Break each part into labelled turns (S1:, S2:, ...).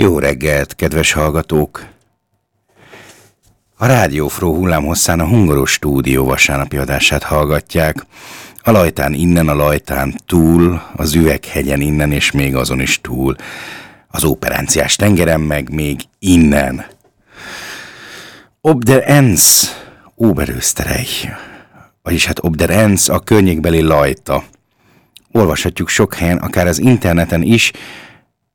S1: Jó reggelt, kedves hallgatók! A Rádió Fró hullámhosszán a Hungaros stúdió vasárnapi adását hallgatják. A lajtán innen, a lajtán túl, az üveghegyen innen, és még azon is túl. Az operánciás tengeren meg még innen. Ob der Ens, Oberösterreich, vagyis hát Ob der Ens, a környékbeli lajta. Olvashatjuk sok helyen, akár az interneten is,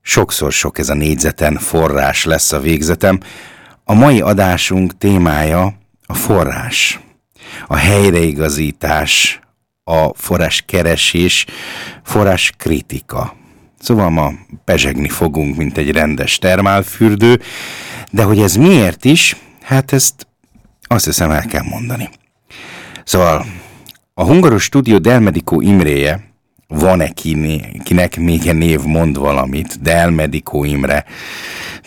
S1: sokszor sok ez a négyzeten forrás lesz a végzetem. A mai adásunk témája a forrás, a helyreigazítás, a forrás keresés, forrás kritika. Szóval ma pezsegni fogunk, mint egy rendes termálfürdő, de hogy ez miért is, hát ezt azt hiszem el kell mondani. Szóval a hungaros stúdió Delmedikó Imréje, van-e kinek még egy név mond valamit, Del Medico Imre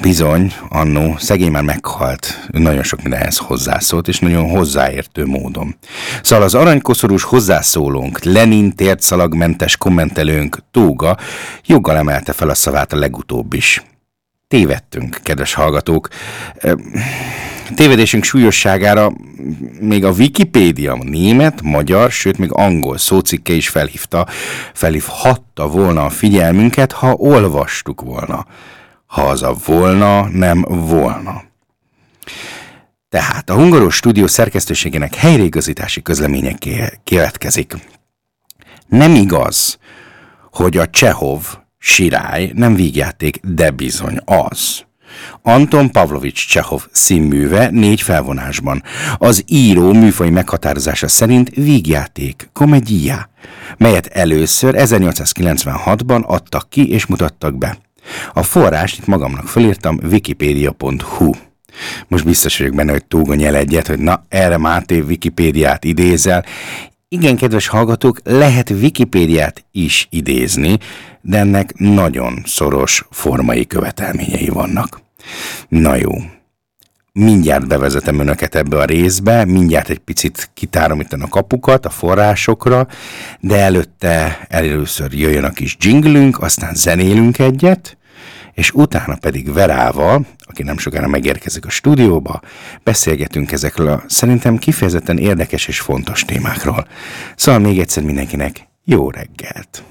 S1: bizony, annó szegény már meghalt, nagyon sok mindenhez hozzászólt, és nagyon hozzáértő módon. Szóval az aranykoszorús hozzászólónk, Lenin tértszalagmentes kommentelőnk Tóga joggal emelte fel a szavát a legutóbb is. Tévedtünk, kedves hallgatók. Tévedésünk súlyosságára még a Wikipédia német, magyar, sőt még angol szócikke is felhívta, felhívhatta volna a figyelmünket, ha olvastuk volna. Ha az a volna, nem volna. Tehát a Hungaros Stúdió szerkesztőségének helyreigazítási közleménye keletkezik. Nem igaz, hogy a Csehov sirály nem vígjáték, de bizony az. Anton Pavlovics Csehov színműve négy felvonásban. Az író műfaj meghatározása szerint vígjáték, komedia, melyet először 1896-ban adtak ki és mutattak be. A forrást itt magamnak fölírtam wikipedia.hu. Most biztos vagyok benne, hogy Tóga nyel egyet, hogy na, erre Máté Wikipédiát idézel. Igen, kedves hallgatók, lehet Wikipédiát is idézni, de ennek nagyon szoros formai követelményei vannak. Na jó, mindjárt bevezetem önöket ebbe a részbe, mindjárt egy picit kitárom itt a kapukat a forrásokra, de előtte először jöjjön a kis jinglünk, aztán zenélünk egyet, és utána pedig Verával, aki nem sokára megérkezik a stúdióba, beszélgetünk ezekről a szerintem kifejezetten érdekes és fontos témákról. Szóval még egyszer mindenkinek jó reggelt!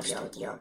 S2: 不要掉。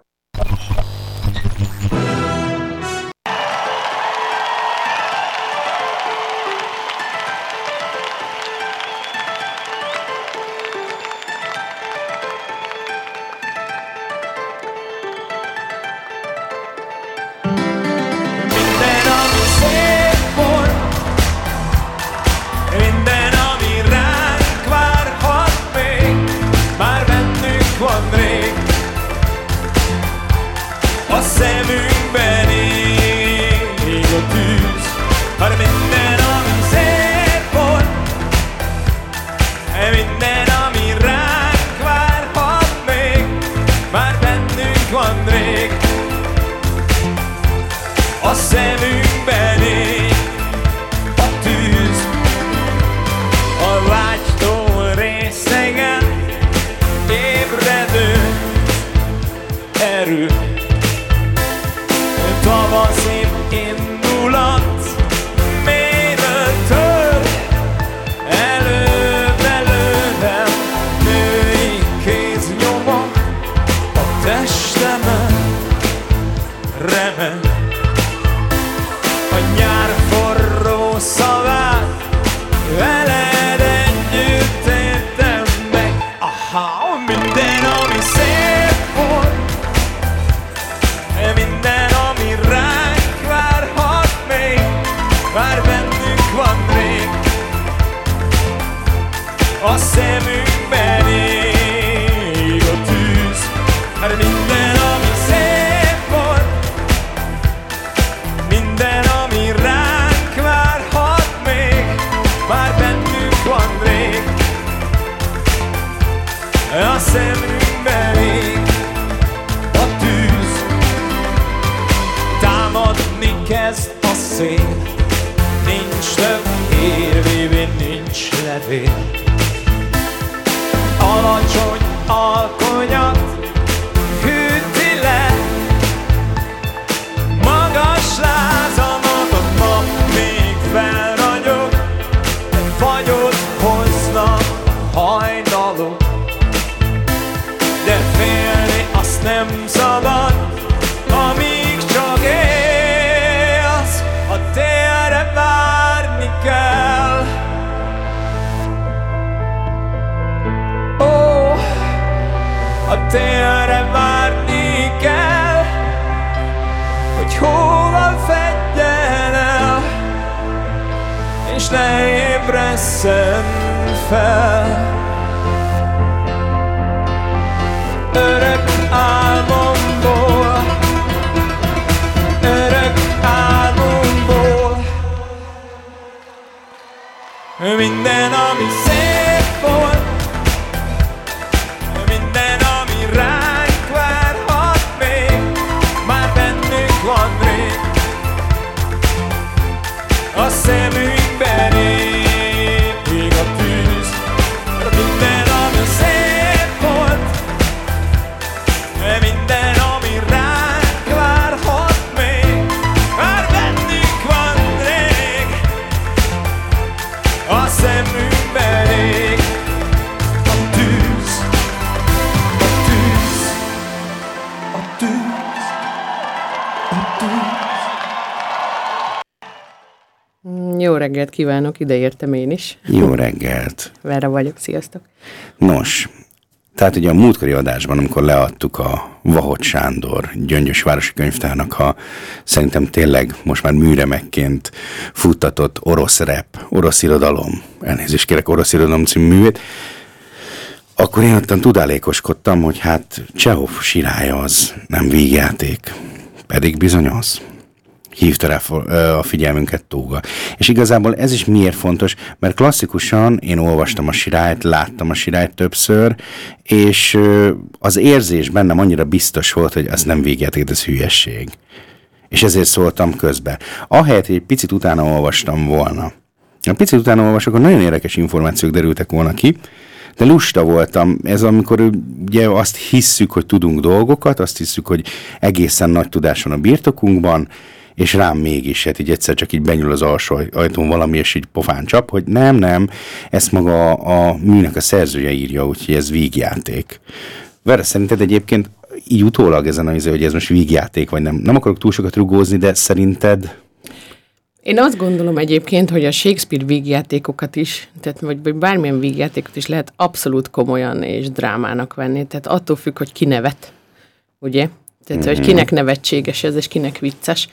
S3: Jó reggelt kívánok, ide értem én is.
S1: Jó reggelt!
S3: Vera vagyok, sziasztok.
S1: Nos, tehát ugye a múltkori adásban, amikor leadtuk a Vahot Sándor Gyöngyös Városi Könyvtárnak a szerintem tényleg most már műremekként futtatott orosz rep, orosz irodalom, elnézést kérek, orosz irodalom című művét, akkor én ottan tudálékoskodtam, hogy hát Csehov sirája az nem vígjáték, pedig bizony az hívta rá a figyelmünket Tóga. És igazából ez is miért fontos, mert klasszikusan én olvastam a sirályt, láttam a sirályt többször, és az érzés bennem annyira biztos volt, hogy az nem végjáték, ez hülyesség. És ezért szóltam közbe. Ahelyett, hogy egy picit utána olvastam volna. A picit utána olvasok, akkor nagyon érdekes információk derültek volna ki, de lusta voltam. Ez amikor ugye azt hisszük, hogy tudunk dolgokat, azt hisszük, hogy egészen nagy tudás van a birtokunkban, és rám mégis, hát így egyszer csak így benyúl az alsó aj- ajtón valami, és így pofán csap, hogy nem, nem, ezt maga a, a műnek a szerzője írja, úgyhogy ez vígjáték. Vera, szerinted egyébként így utólag ezen a izé, hogy ez most vígjáték, vagy nem? Nem akarok túl sokat rugózni, de szerinted
S3: Én azt gondolom egyébként, hogy a Shakespeare vígjátékokat is, tehát vagy bármilyen vígjátékot is lehet abszolút komolyan és drámának venni. Tehát attól függ, hogy ki nevet, ugye? Tehát, hogy kinek nevetséges ez, és kinek vicces.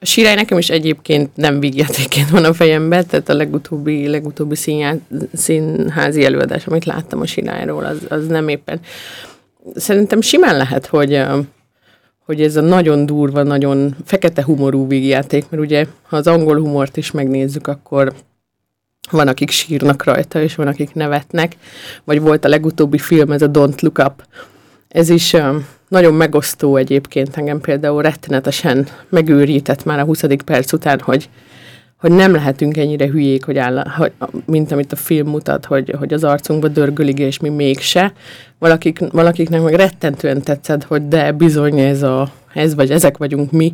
S3: A sirály nekem is egyébként nem vígjátékként van a fejemben, tehát a legutóbbi, legutóbbi színjá, színházi előadás, amit láttam a sirályról, az, az nem éppen. Szerintem simán lehet, hogy, hogy ez a nagyon durva, nagyon fekete humorú vígjáték, mert ugye, ha az angol humort is megnézzük, akkor van, akik sírnak rajta, és van, akik nevetnek. Vagy volt a legutóbbi film, ez a Don't Look Up. Ez is nagyon megosztó egyébként engem például rettenetesen megőrített már a 20. perc után, hogy, hogy nem lehetünk ennyire hülyék, hogy áll, hogy, mint amit a film mutat, hogy, hogy az arcunkba dörgölig, és mi mégse. Valakik, valakiknek meg rettentően tetszett, hogy de bizony ez, a, ez vagy ezek vagyunk mi,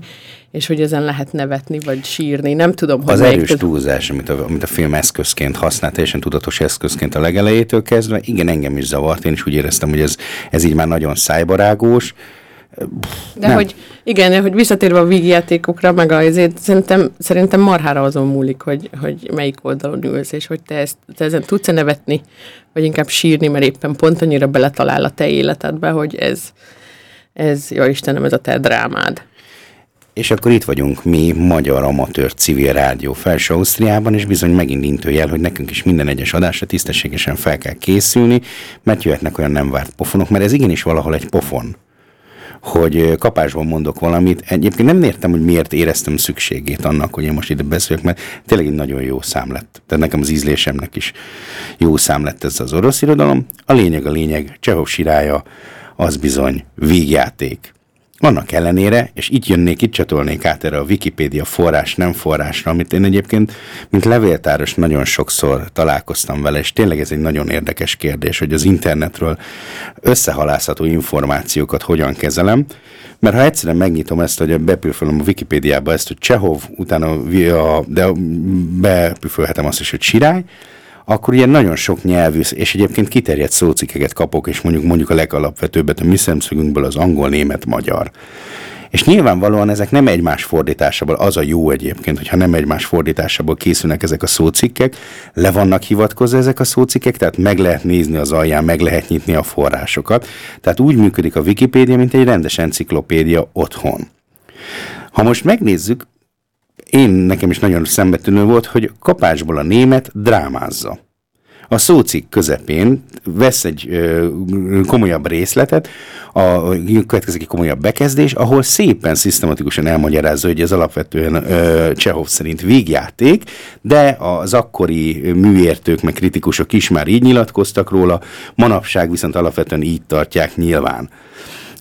S3: és hogy ezen lehet nevetni, vagy sírni. Nem tudom, hogy
S1: az erős túlzás, amit a, amit a film eszközként használ, teljesen tudatos eszközként a legelejétől kezdve, igen, engem is zavart, én is úgy éreztem, hogy ez, ez így már nagyon szájbarágós,
S3: De
S1: Nem.
S3: hogy igen, hogy visszatérve a vígjátékokra, meg azért szerintem, szerintem marhára azon múlik, hogy, hogy melyik oldalon ülsz, és hogy te, ezt, te ezen tudsz nevetni, vagy inkább sírni, mert éppen pont annyira beletalál a te életedbe, hogy ez, ez, jó Istenem, ez a te drámád.
S1: És akkor itt vagyunk mi, Magyar Amatőr Civil Rádió Felső Ausztriában, és bizony megint intőjel, hogy nekünk is minden egyes adásra tisztességesen fel kell készülni, mert jöhetnek olyan nem várt pofonok, mert ez igenis valahol egy pofon hogy kapásban mondok valamit. Egyébként nem értem, hogy miért éreztem szükségét annak, hogy én most ide beszéljek, mert tényleg egy nagyon jó szám lett. Tehát nekem az ízlésemnek is jó szám lett ez az orosz irodalom. A lényeg a lényeg, Csehov sirája az bizony vígjáték. Annak ellenére, és itt jönnék, itt csatolnék át erre a Wikipédia forrás, nem forrásra, amit én egyébként, mint levéltáros nagyon sokszor találkoztam vele, és tényleg ez egy nagyon érdekes kérdés, hogy az internetről összehalászható információkat hogyan kezelem, mert ha egyszerűen megnyitom ezt, hogy bepülfölöm a Wikipédiába ezt, hogy Csehov, utána de bepülfölhetem azt is, hogy Sirály, akkor ilyen nagyon sok nyelvű, és egyébként kiterjedt szócikeket kapok, és mondjuk mondjuk a legalapvetőbbet a mi szemszögünkből az angol, német, magyar. És nyilvánvalóan ezek nem egymás fordításából, az a jó egyébként, hogyha nem egymás fordításából készülnek ezek a szócikkek, le vannak hivatkozva ezek a szócikkek, tehát meg lehet nézni az alján, meg lehet nyitni a forrásokat. Tehát úgy működik a Wikipédia, mint egy rendes enciklopédia otthon. Ha most megnézzük, én nekem is nagyon szembetűnő volt, hogy kapásból a német drámázza. A szócik közepén vesz egy ö, komolyabb részletet, a, következik egy komolyabb bekezdés, ahol szépen, szisztematikusan elmagyarázza, hogy ez alapvetően ö, Csehov szerint végjáték, de az akkori műértők, meg kritikusok is már így nyilatkoztak róla, manapság viszont alapvetően így tartják nyilván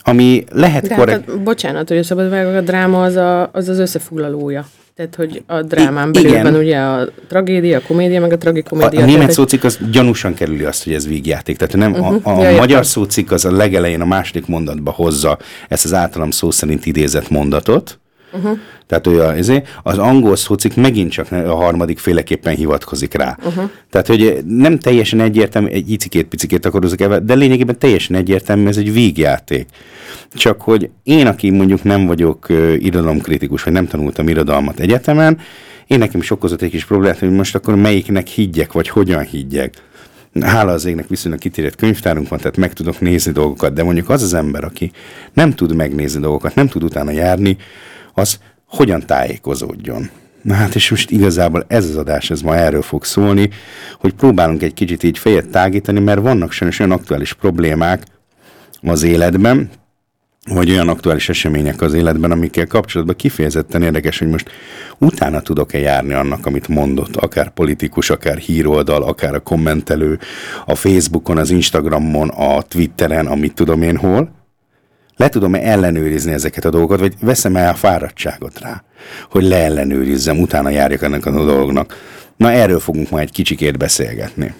S1: ami lehet
S3: korrekt... Hát, bocsánat, hogy a szabad a dráma az, a, az az összefoglalója. Tehát, hogy a drámán belül Igen. van ugye a tragédia, a komédia, meg a tragikomédia.
S1: A, a német szócik az gyanúsan kerüli azt, hogy ez vígjáték. Tehát nem, uh-huh. a, a ja, magyar szócik az a legelején a második mondatba hozza ezt az általam szó szerint idézett mondatot, Uh-huh. Tehát olyan, ezért, az angol szócik megint csak a harmadik féleképpen hivatkozik rá. Uh-huh. Tehát, hogy nem teljesen egyértelmű, egy icikét-picikét akarozok el, de lényegében teljesen egyértelmű, ez egy vígjáték. Csak hogy én, aki mondjuk nem vagyok uh, irodalomkritikus, vagy nem tanultam irodalmat egyetemen, én nekem is okozott egy kis problémát, hogy most akkor melyiknek higgyek, vagy hogyan higgyek. Hála az égnek viszonylag kitérett könyvtárunk van, tehát meg tudok nézni dolgokat, de mondjuk az az ember, aki nem tud megnézni dolgokat, nem tud utána járni, az hogyan tájékozódjon. Na hát és most igazából ez az adás, ez ma erről fog szólni, hogy próbálunk egy kicsit így fejet tágítani, mert vannak sajnos olyan aktuális problémák az életben, vagy olyan aktuális események az életben, amikkel kapcsolatban kifejezetten érdekes, hogy most utána tudok-e járni annak, amit mondott, akár politikus, akár híroldal, akár a kommentelő, a Facebookon, az Instagramon, a Twitteren, amit tudom én hol, le tudom-e ellenőrizni ezeket a dolgokat, vagy veszem el a fáradtságot rá, hogy leellenőrizzem, utána járjak ennek a dolognak. Na erről fogunk majd egy kicsikét beszélgetni.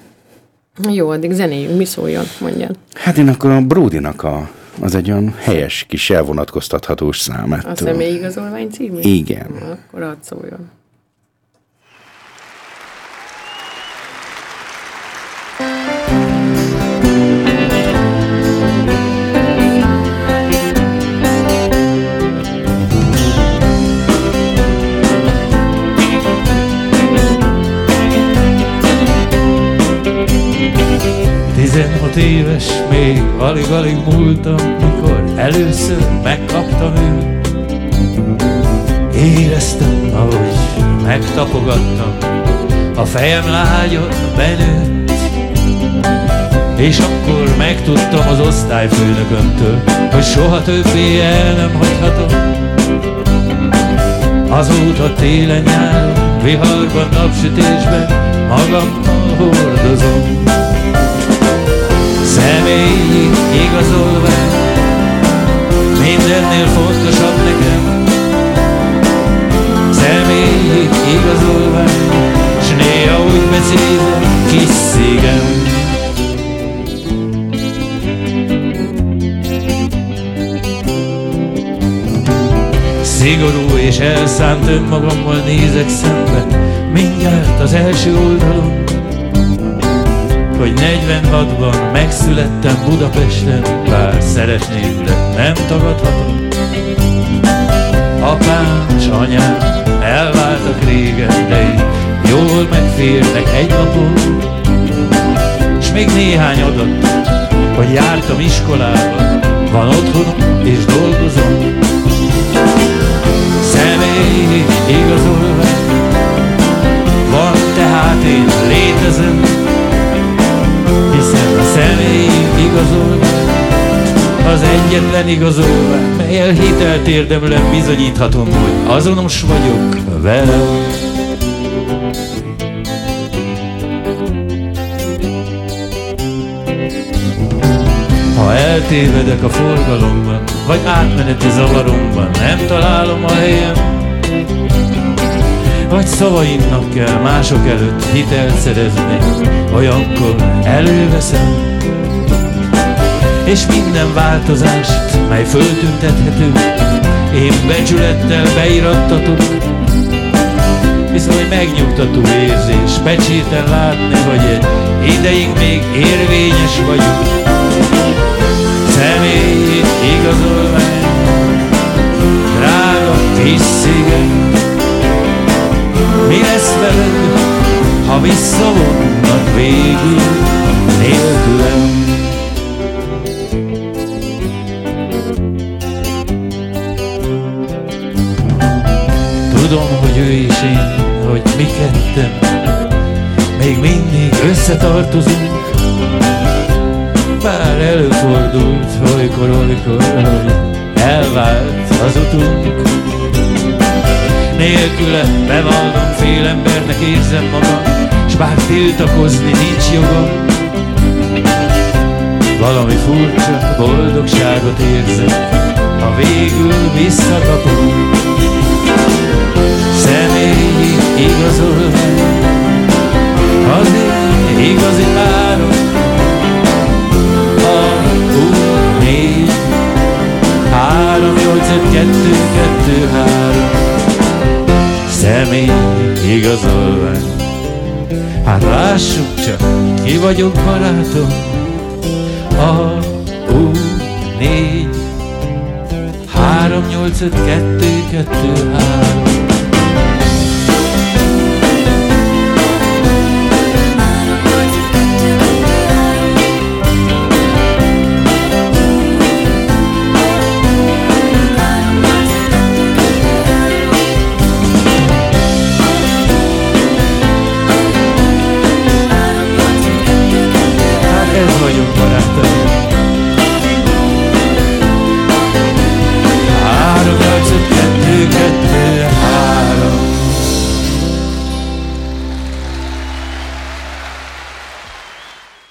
S3: Jó, addig zenéjünk, mi szóljon, mondjad.
S1: Hát én akkor a Brodinak a, az egy olyan helyes kis elvonatkoztathatós számát.
S3: A személyigazolvány című?
S1: Igen.
S3: Na, akkor ad szóljon.
S4: 16 éves, még alig-alig múltam, mikor először megkaptam őt. Éreztem, ahogy megtapogattam, a fejem lágyon benőtt. És akkor megtudtam az osztályfőnökömtől, hogy soha többé el nem hagyhatom. Azóta télen-nyáron, viharban, napsütésben magammal hordozom személyi igazolvány Mindennél fontosabb nekem. Személyi igazolvány S néha úgy becézem kis szégem. Szigorú és elszánt önmagammal nézek szembe Mindjárt az első oldalon hogy 46-ban megszülettem Budapesten, bár szeretném, de nem tagadhatom. Apám és anyám elváltak régen, de így jól megférnek egy napon. S még néhány adat, hogy jártam iskolába, van otthonom és dolgozom. Személyi igazolvány, van tehát én létezem, személyünk igazolvány az egyetlen igazolvány, melyel hitelt érdemlem bizonyíthatom, hogy azonos vagyok velem. Ha eltévedek a forgalomban, vagy átmeneti zavaromban, nem találom a helyem, vagy szavaimnak kell mások előtt hitelt szerezni, olyankor előveszem, és minden változást, mely föltüntethető, én becsülettel beirattatok, Viszont megnyugtató érzés, pecséten látni, hogy egy ideig még érvényes vagyok. Személyi igazolvány, drága kis mi lesz veled, ha visszavonnak végül nélkülem? Tudom, hogy ő is én, hogy mi ketten még mindig összetartozunk. Bár előfordult olykor, olykor, hogy elvált az utunk. Nélküle bevallom fél embernek érzem magam, s bár tiltakozni nincs jogom. Valami furcsa boldogságot érzek, ha végül visszakapom. Személyi igazolvány, az igazi párom, a négy, három, nyolc, kettő, kettő, három, személyi igazolvány. Hát lássuk csak, ki vagyok barátom, a U négy, három, nyolc, öt, kettő, kettő, három.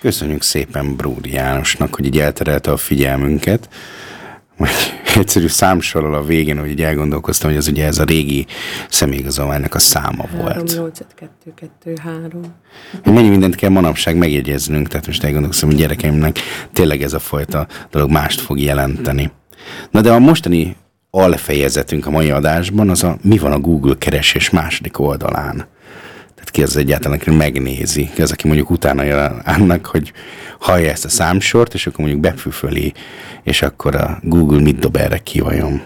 S1: Köszönjük szépen Bródi Jánosnak, hogy így elterelte a figyelmünket. Majd egyszerű számsorol a végén, hogy így elgondolkoztam, hogy ez ugye ez a régi személyigazolványnak a száma 3, volt.
S3: 8, 2, 2, 3.
S1: Mennyi mindent kell manapság megjegyeznünk, tehát most elgondolkoztam, hogy gyerekeimnek tényleg ez a fajta dolog mást fog jelenteni. Na de a mostani alfejezetünk a mai adásban az a mi van a Google keresés második oldalán ki az egyáltalán, aki megnézi, ki az, aki mondjuk utána jön annak, hogy hallja ezt a számsort, és akkor mondjuk befűföli, és akkor a Google mit dob erre ki vajon.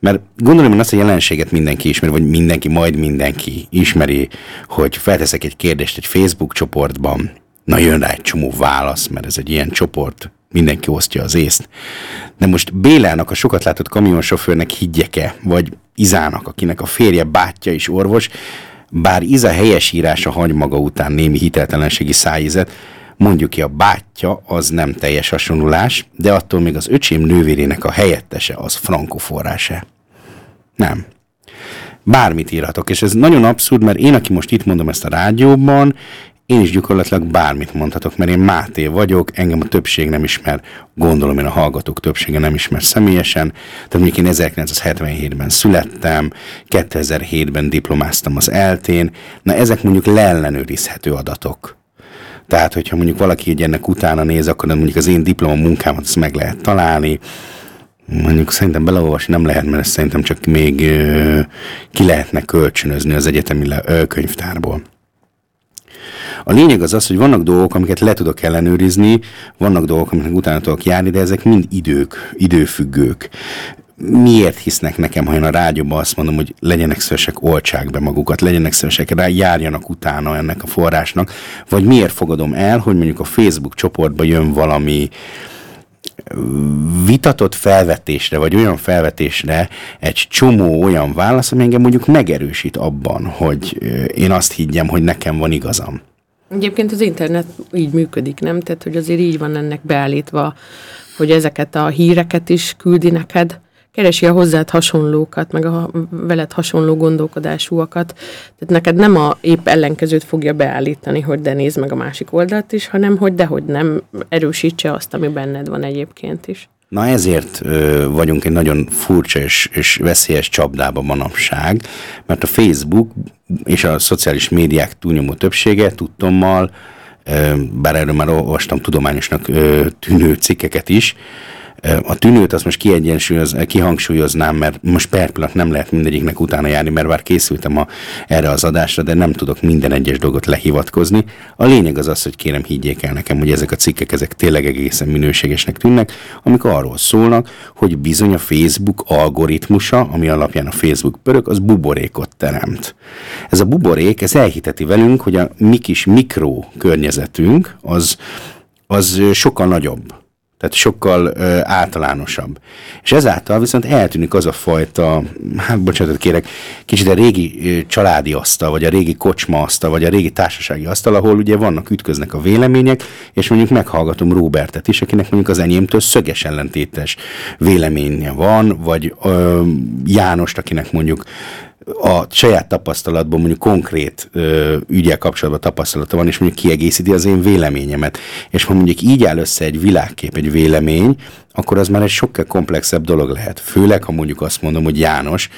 S1: Mert gondolom, hogy azt a jelenséget mindenki ismeri, vagy mindenki, majd mindenki ismeri, hogy felteszek egy kérdést egy Facebook csoportban, na jön rá egy csomó válasz, mert ez egy ilyen csoport, mindenki osztja az észt. De most Bélának, a sokat látott kamionsofőrnek higgyeke, vagy Izának, akinek a férje bátyja is orvos, bár Iza helyesírása hagy maga után némi hiteltelenségi szájízet, mondjuk ki a bátyja az nem teljes hasonlulás, de attól még az öcsém nővérének a helyettese az frankoforrása. Nem. Bármit írhatok, és ez nagyon abszurd, mert én, aki most itt mondom ezt a rádióban, én is gyakorlatilag bármit mondhatok, mert én Máté vagyok, engem a többség nem ismer, gondolom én a hallgatók többsége nem ismer személyesen, tehát mondjuk én 1977-ben születtem, 2007-ben diplomáztam az eltén, na ezek mondjuk leellenőrizhető adatok. Tehát, hogyha mondjuk valaki egy ennek utána néz, akkor mondjuk az én diploma munkámat azt meg lehet találni, Mondjuk szerintem beleolvasni nem lehet, mert ezt szerintem csak még ö, ki lehetne kölcsönözni az egyetemi le, ö, könyvtárból. A lényeg az az, hogy vannak dolgok, amiket le tudok ellenőrizni, vannak dolgok, amiket utána tudok járni, de ezek mind idők, időfüggők miért hisznek nekem, ha én a rádióban azt mondom, hogy legyenek szívesek, oltsák be magukat, legyenek szívesek, rá járjanak utána ennek a forrásnak, vagy miért fogadom el, hogy mondjuk a Facebook csoportba jön valami vitatott felvetésre, vagy olyan felvetésre egy csomó olyan válasz, ami engem mondjuk megerősít abban, hogy én azt higgyem, hogy nekem van igazam.
S3: Egyébként az internet így működik, nem? Tehát, hogy azért így van ennek beállítva, hogy ezeket a híreket is küldi neked, keresi a hozzád hasonlókat, meg a veled hasonló gondolkodásúakat. Tehát neked nem a épp ellenkezőt fogja beállítani, hogy de nézd meg a másik oldalt is, hanem hogy dehogy nem erősítse azt, ami benned van egyébként is.
S1: Na ezért ö, vagyunk egy nagyon furcsa és, és veszélyes csapdába manapság, mert a Facebook és a szociális médiák túlnyomó többsége tudtommal, bár erről már olvastam tudományosnak tűnő cikkeket is, a tűnőt azt most kiegyensúlyoz, kihangsúlyoznám, mert most per nem lehet mindegyiknek utána járni, mert már készültem a, erre az adásra, de nem tudok minden egyes dolgot lehivatkozni. A lényeg az az, hogy kérem higgyék el nekem, hogy ezek a cikkek ezek tényleg egészen minőségesnek tűnnek, amik arról szólnak, hogy bizony a Facebook algoritmusa, ami alapján a Facebook pörög, az buborékot teremt. Ez a buborék, ez elhiteti velünk, hogy a mi kis mikro környezetünk az, az sokkal nagyobb tehát sokkal ö, általánosabb. És ezáltal viszont eltűnik az a fajta, hát bocsánatot kérek, kicsit a régi ö, családi asztal, vagy a régi kocsma asztal, vagy a régi társasági asztal, ahol ugye vannak, ütköznek a vélemények, és mondjuk meghallgatom Robertet is, akinek mondjuk az enyémtől szöges ellentétes véleménye van, vagy ö, Jánost, akinek mondjuk a saját tapasztalatban mondjuk konkrét ö, ügyel kapcsolatban tapasztalata van, és mondjuk kiegészíti az én véleményemet. És ha mondjuk így áll össze egy világkép, egy vélemény, akkor az már egy sokkal komplexebb dolog lehet. Főleg, ha mondjuk azt mondom, hogy János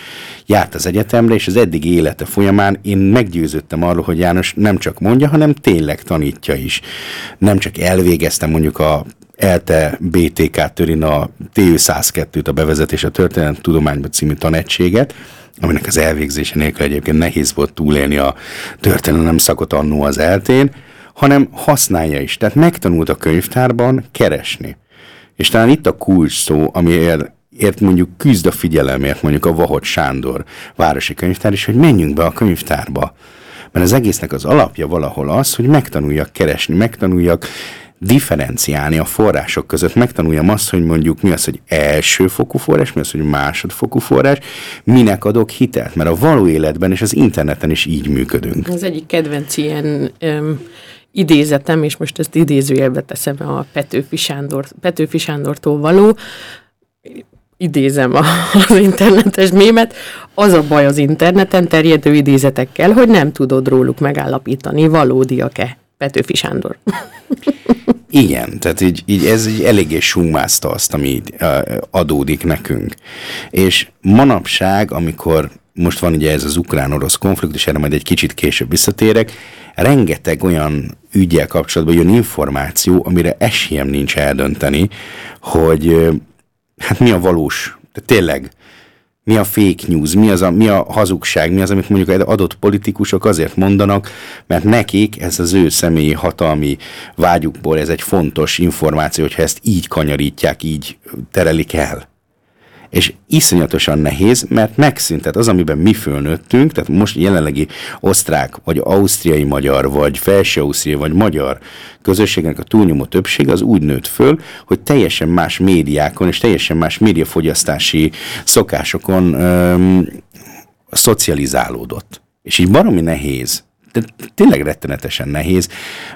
S1: járt az egyetemre, és az eddig élete folyamán én meggyőződtem arról, hogy János nem csak mondja, hanem tényleg tanítja is. Nem csak elvégeztem mondjuk a ELTE BTK törin a TU 102-t, a bevezetés a történelem tudományba című tanegységet, aminek az elvégzése nélkül egyébként nehéz volt túlélni a történelem szakot annó az eltén, hanem használja is. Tehát megtanult a könyvtárban keresni. És talán itt a kulcs szó, amiért ért mondjuk küzd a figyelemért mondjuk a Vahot Sándor városi könyvtár is, hogy menjünk be a könyvtárba. Mert az egésznek az alapja valahol az, hogy megtanuljak keresni, megtanuljak differenciálni a források között, megtanuljam azt, hogy mondjuk mi az, hogy elsőfokú forrás, mi az, hogy másodfokú forrás, minek adok hitelt, mert a való életben és az interneten is így működünk.
S3: Az egyik kedvenc ilyen um, idézetem, és most ezt idézőjelbe teszem a Petőfi, Sándor, Petőfi Sándortól való, idézem a, az internetes mémet, az a baj az interneten terjedő idézetekkel, hogy nem tudod róluk megállapítani, valódiak-e. Petőfi Sándor.
S1: Igen, tehát így, így ez így eléggé summázta azt, ami így, adódik nekünk. És manapság, amikor most van ugye ez az ukrán-orosz konfliktus, erre majd egy kicsit később visszatérek, rengeteg olyan ügyel kapcsolatban jön információ, amire esélyem nincs eldönteni, hogy hát mi a valós, de tényleg mi a fake news, mi, az a, mi a hazugság, mi az, amit mondjuk adott politikusok azért mondanak, mert nekik ez az ő személyi hatalmi vágyukból ez egy fontos információ, hogyha ezt így kanyarítják, így terelik el és iszonyatosan nehéz, mert megszüntet az, amiben mi fölnőttünk, tehát most jelenlegi osztrák, vagy ausztriai magyar, vagy felső ausztriai, vagy magyar közösségnek a túlnyomó többség az úgy nőtt föl, hogy teljesen más médiákon és teljesen más médiafogyasztási szokásokon öm, szocializálódott. És így baromi nehéz de tényleg rettenetesen nehéz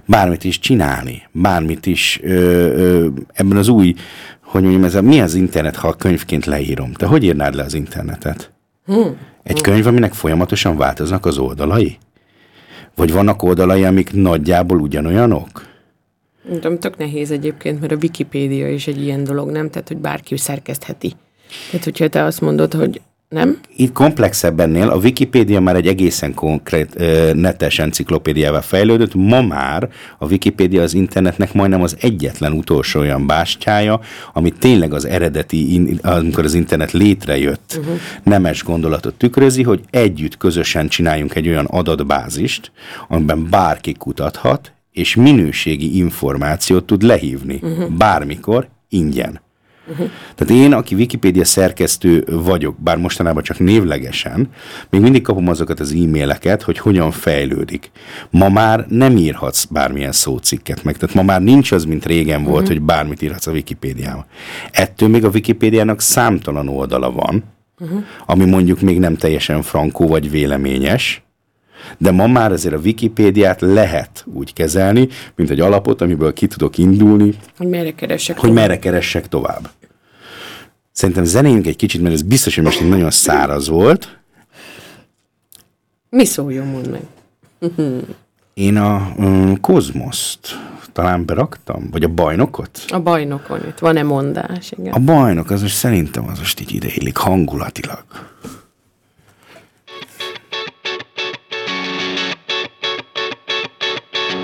S1: bármit is csinálni, bármit is ö, ö, ebben az új hogy mondjam, ez a, mi az internet, ha a könyvként leírom? Te hogy írnád le az internetet? Hmm. Egy könyv, aminek folyamatosan változnak az oldalai? Vagy vannak oldalai, amik nagyjából ugyanolyanok?
S3: Nem tök nehéz egyébként, mert a Wikipédia is egy ilyen dolog, nem? Tehát, hogy bárki szerkesztheti. Tehát, hogyha te azt mondod, hogy nem?
S1: Itt komplexebb ennél, a Wikipédia már egy egészen konkrét uh, netes enciklopédiával fejlődött, ma már a Wikipédia az internetnek majdnem az egyetlen utolsó olyan bástyája, ami tényleg az eredeti, in, amikor az internet létrejött, uh-huh. nemes gondolatot tükrözi, hogy együtt közösen csináljunk egy olyan adatbázist, amiben bárki kutathat, és minőségi információt tud lehívni, uh-huh. bármikor, ingyen. Uh-huh. Tehát én, aki Wikipédia szerkesztő vagyok, bár mostanában csak névlegesen, még mindig kapom azokat az e-maileket, hogy hogyan fejlődik. Ma már nem írhatsz bármilyen szócikket meg. Tehát ma már nincs az, mint régen volt, uh-huh. hogy bármit írhatsz a Wikipédiában. Ettől még a Wikipédiának számtalan oldala van, uh-huh. ami mondjuk még nem teljesen frankó vagy véleményes, de ma már azért a Wikipédiát lehet úgy kezelni, mint egy alapot, amiből ki tudok indulni.
S3: Hogy merre keressek
S1: Hogy merre keressek tovább. Szerintem zenéjünk egy kicsit, mert ez biztos, hogy most nagyon száraz volt.
S3: Mi szóljon, mondd meg.
S1: Én a um, Kozmoszt talán beraktam? Vagy a bajnokot?
S3: A bajnokon itt van-e mondás, igen.
S1: A bajnok, az most szerintem az most így ideillik hangulatilag.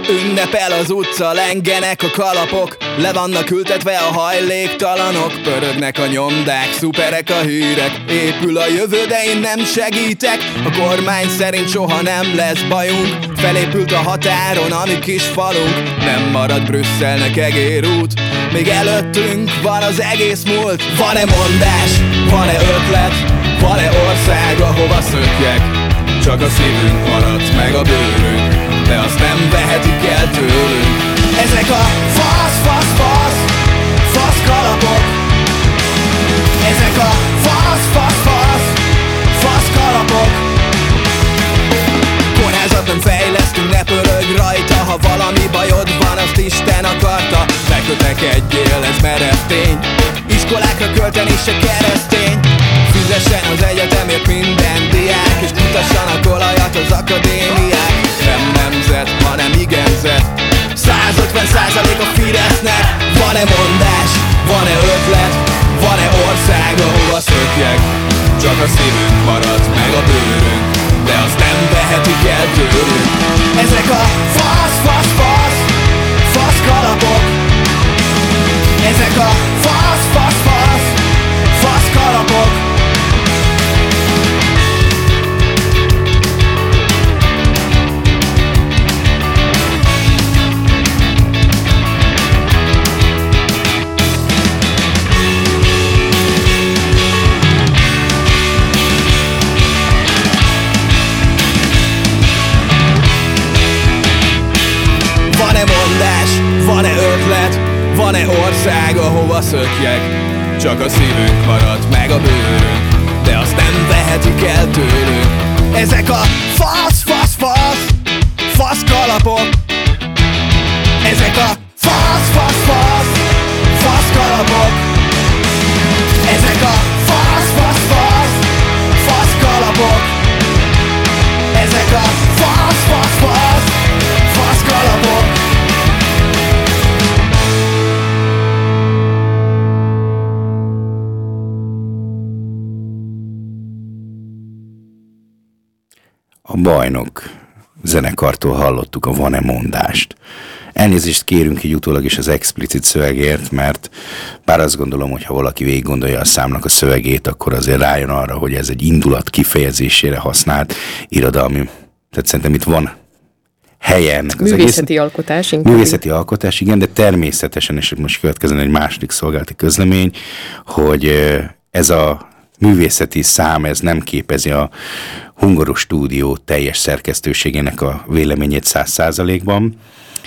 S5: Ünnepel az utca, lengenek a kalapok. Le vannak ültetve a hajléktalanok. Pörögnek a nyomdák, szuperek a hírek. Épül a jövő, de én nem segítek. A kormány szerint soha nem lesz bajunk. Felépült a határon, ami kis falunk. Nem marad Brüsszelnek egérút Még előttünk van az egész múlt. Van-e mondás, van-e ötlet? Van-e ország, ahova szökjek? Csak a szívünk maradt, meg a bőrünk de azt nem vehetik el tőlünk. Ezek a fasz, fasz, fasz, fasz kalapok. Ezek a fasz, fasz, fasz, fasz kalapok. Kórházat nem fejlesztünk, ne pörög rajta. Ha valami bajod van, azt Isten akarta. Egyél, ez merev tény. Iskolákra költeni se keresztény. Fizessen az egyetemért minden diák És kutassanak olajat az akadémiák. Nem nemzet, hanem igenzet 150 százalék a Fidesznek. Van-e mondás, van-e ötlet? Van-e ország, ahova szökjek? Csak a szívünk maradt, meg a bőrünk De azt nem vehetik el tőlünk. Ezek a fasz, fasz, fasz Fasz kalapok. Ezek a fasz, fasz, fasz Fasz kalapok szökjek? Csak a szívünk maradt meg a bőrünk De azt nem vehetik el tőlünk Ezek a fasz, fasz, fasz Fasz kalapok
S1: a bajnok zenekartól hallottuk a van-e mondást. Elnézést kérünk így utólag is az explicit szövegért, mert bár azt gondolom, hogy ha valaki végig gondolja a számnak a szövegét, akkor azért rájön arra, hogy ez egy indulat kifejezésére használt irodalmi. Tehát szerintem itt van helyen.
S3: Művészeti egész, alkotás.
S1: Inkább. Művészeti alkotás, igen, de természetesen, és most következzen egy második szolgálati közlemény, hogy ez a művészeti szám, ez nem képezi a Hungaros stúdió teljes szerkesztőségének a véleményét száz százalékban.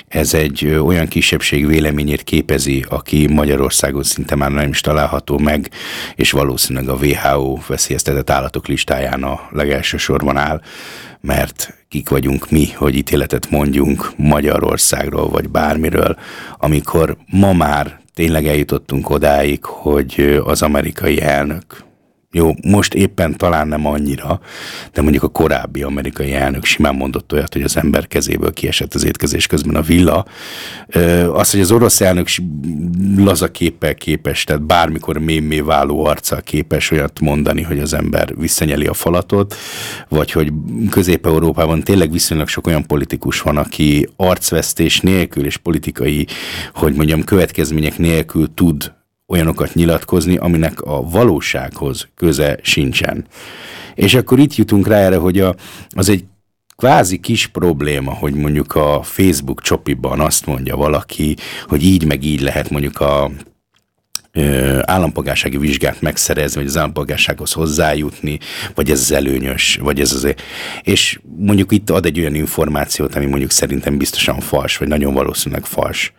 S1: Ez egy olyan kisebbség véleményét képezi, aki Magyarországon szinte már nem is található meg, és valószínűleg a WHO veszélyeztetett állatok listáján a legelső sorban áll, mert kik vagyunk mi, hogy ítéletet mondjunk Magyarországról, vagy bármiről, amikor ma már tényleg eljutottunk odáig, hogy az amerikai elnök jó, most éppen talán nem annyira, de mondjuk a korábbi amerikai elnök simán mondott olyat, hogy az ember kezéből kiesett az étkezés közben a villa. Az, hogy az orosz elnök laza képpel képes, tehát bármikor mémé váló arccal képes olyat mondani, hogy az ember visszanyeli a falatot, vagy hogy Közép-Európában tényleg viszonylag sok olyan politikus van, aki arcvesztés nélkül és politikai, hogy mondjam, következmények nélkül tud olyanokat nyilatkozni, aminek a valósághoz köze sincsen. És akkor itt jutunk rá erre, hogy a, az egy kvázi kis probléma, hogy mondjuk a Facebook csopiban azt mondja valaki, hogy így meg így lehet mondjuk a állampolgársági vizsgát megszerezni, vagy az állampolgársághoz hozzájutni, vagy ez az előnyös, vagy ez az... És mondjuk itt ad egy olyan információt, ami mondjuk szerintem biztosan fals, vagy nagyon valószínűleg fals.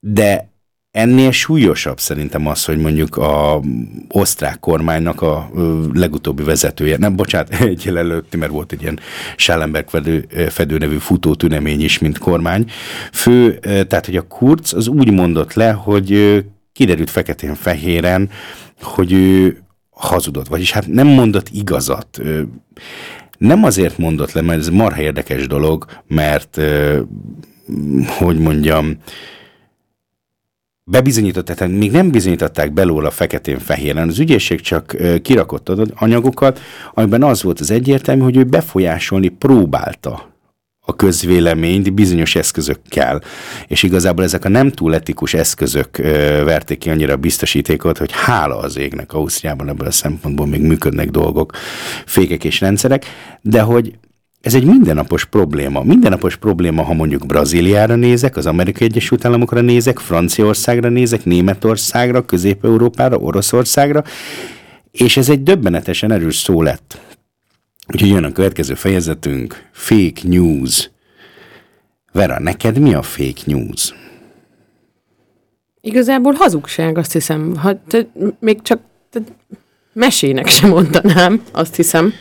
S1: De Ennél súlyosabb szerintem az, hogy mondjuk a osztrák kormánynak a legutóbbi vezetője, nem bocsánat, egy előtti, mert volt egy ilyen Schellenberg fedő, fedő nevű futótünemény is, mint kormány. Fő, tehát hogy a Kurz az úgy mondott le, hogy kiderült feketén-fehéren, hogy ő hazudott, vagyis hát nem mondott igazat. Nem azért mondott le, mert ez marha érdekes dolog, mert hogy mondjam, bebizonyított, tehát még nem bizonyították belőle a feketén-fehéren. Az ügyészség csak kirakott anyagokat, amiben az volt az egyértelmű, hogy ő befolyásolni próbálta a közvéleményt bizonyos eszközökkel. És igazából ezek a nem túl etikus eszközök verték ki annyira a biztosítékot, hogy hála az égnek Ausztriában ebből a szempontból még működnek dolgok, fékek és rendszerek, de hogy ez egy mindennapos probléma. Mindennapos probléma, ha mondjuk Brazíliára nézek, az Amerikai Egyesült Államokra nézek, Franciaországra nézek, Németországra, Közép-Európára, Oroszországra, és ez egy döbbenetesen erős szó lett. Úgyhogy jön a következő fejezetünk, fake news. Vera, neked mi a fake news?
S3: Igazából hazugság, azt hiszem. Ha, te, még csak te, mesének sem mondanám, azt hiszem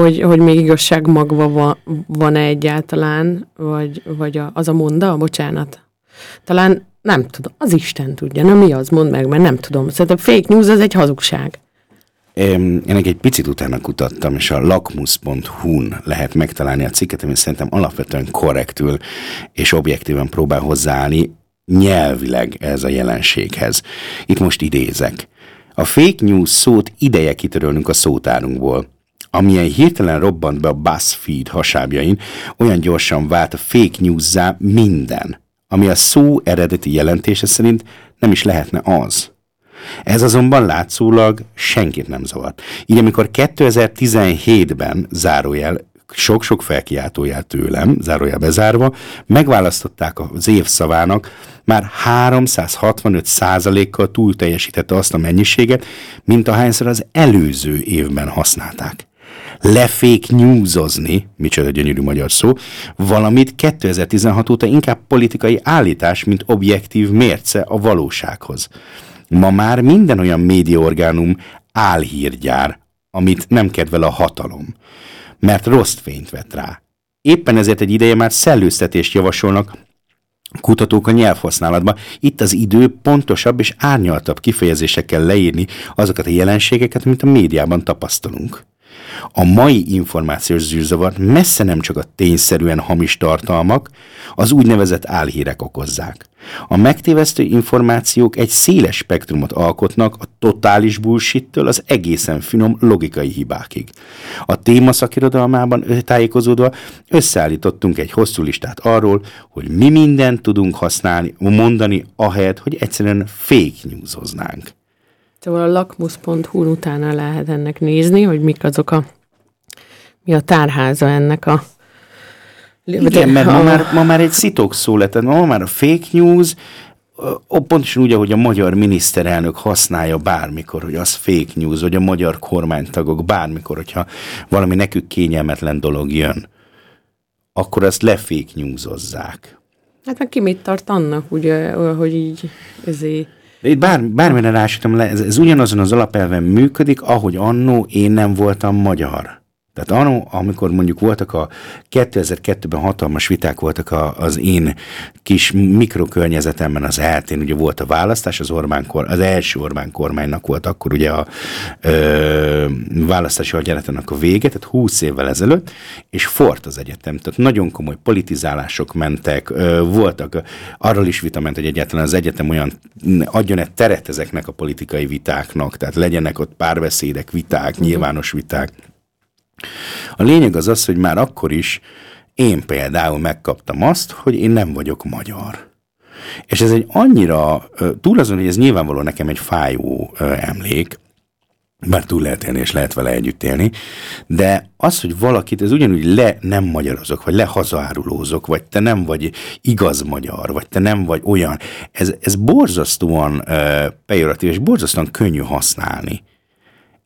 S3: hogy, hogy még igazság magva van, van-e egyáltalán, vagy, vagy a, az a monda, bocsánat. Talán nem tudom, az Isten tudja, nem mi az, mond meg, mert nem tudom. Szerintem fake news az egy hazugság.
S1: Én egy picit utána kutattam, és a lakmus.hu-n lehet megtalálni a cikket, ami szerintem alapvetően korrektül és objektíven próbál hozzáállni nyelvileg ez a jelenséghez. Itt most idézek. A fake news szót ideje kitörölnünk a szótárunkból amilyen hirtelen robbant be a BuzzFeed hasábjain, olyan gyorsan vált a fake news minden, ami a szó eredeti jelentése szerint nem is lehetne az. Ez azonban látszólag senkit nem zavart. Így amikor 2017-ben zárójel sok-sok felkiáltójel tőlem, zárójel bezárva, megválasztották az év szavának, már 365 százalékkal túl teljesítette azt a mennyiséget, mint ahányszor az előző évben használták lefake newsozni, micsoda gyönyörű magyar szó, valamit 2016 óta inkább politikai állítás, mint objektív mérce a valósághoz. Ma már minden olyan médiaorgánum álhírgyár, amit nem kedvel a hatalom, mert rossz fényt vet rá. Éppen ezért egy ideje már szellőztetést javasolnak kutatók a nyelvhasználatban. Itt az idő pontosabb és árnyaltabb kifejezésekkel leírni azokat a jelenségeket, amit a médiában tapasztalunk. A mai információs zűrzavar messze nem csak a tényszerűen hamis tartalmak, az úgynevezett álhírek okozzák. A megtévesztő információk egy széles spektrumot alkotnak a totális bullshit az egészen finom logikai hibákig. A téma szakirodalmában tájékozódva összeállítottunk egy hosszú listát arról, hogy mi mindent tudunk használni, mondani, ahelyett, hogy egyszerűen fake newsoznánk.
S3: Szóval a lakmus.hu utána lehet ennek nézni, hogy mik azok a, mi a tárháza ennek a
S1: igen, mert ma már, ma már egy szitok szó lett, ma már a fake news, pontosan úgy, ahogy a magyar miniszterelnök használja bármikor, hogy az fake news, vagy a magyar kormánytagok bármikor, hogyha valami nekük kényelmetlen dolog jön, akkor azt lefake newsozzák.
S3: Hát meg ki mit tart annak, ugye, hogy így ezért
S1: itt bár, bármire rásítom le, ez, ez ugyanazon az alapelven működik, ahogy annó én nem voltam magyar. Tehát annó, amikor mondjuk voltak a 2002-ben hatalmas viták voltak a, az én kis mikrokörnyezetemben az eltén, ugye volt a választás, az Orbán kor, az első Orbán kormánynak volt akkor ugye a ö, választási hadjáratának a vége, tehát 20 évvel ezelőtt, és fort az egyetem, tehát nagyon komoly politizálások mentek, ö, voltak, arról is vita ment, hogy egyáltalán az egyetem olyan, adjon egy teret ezeknek a politikai vitáknak, tehát legyenek ott párbeszédek, viták, uh-huh. nyilvános viták, a lényeg az az, hogy már akkor is én például megkaptam azt, hogy én nem vagyok magyar. És ez egy annyira, túl azon, hogy ez nyilvánvalóan nekem egy fájó emlék, bár túl lehet élni, és lehet vele együtt élni, de az, hogy valakit, ez ugyanúgy le nem magyarozok, vagy lehazárulózok, vagy te nem vagy igaz magyar, vagy te nem vagy olyan, ez, ez borzasztóan uh, pejoratív, és borzasztóan könnyű használni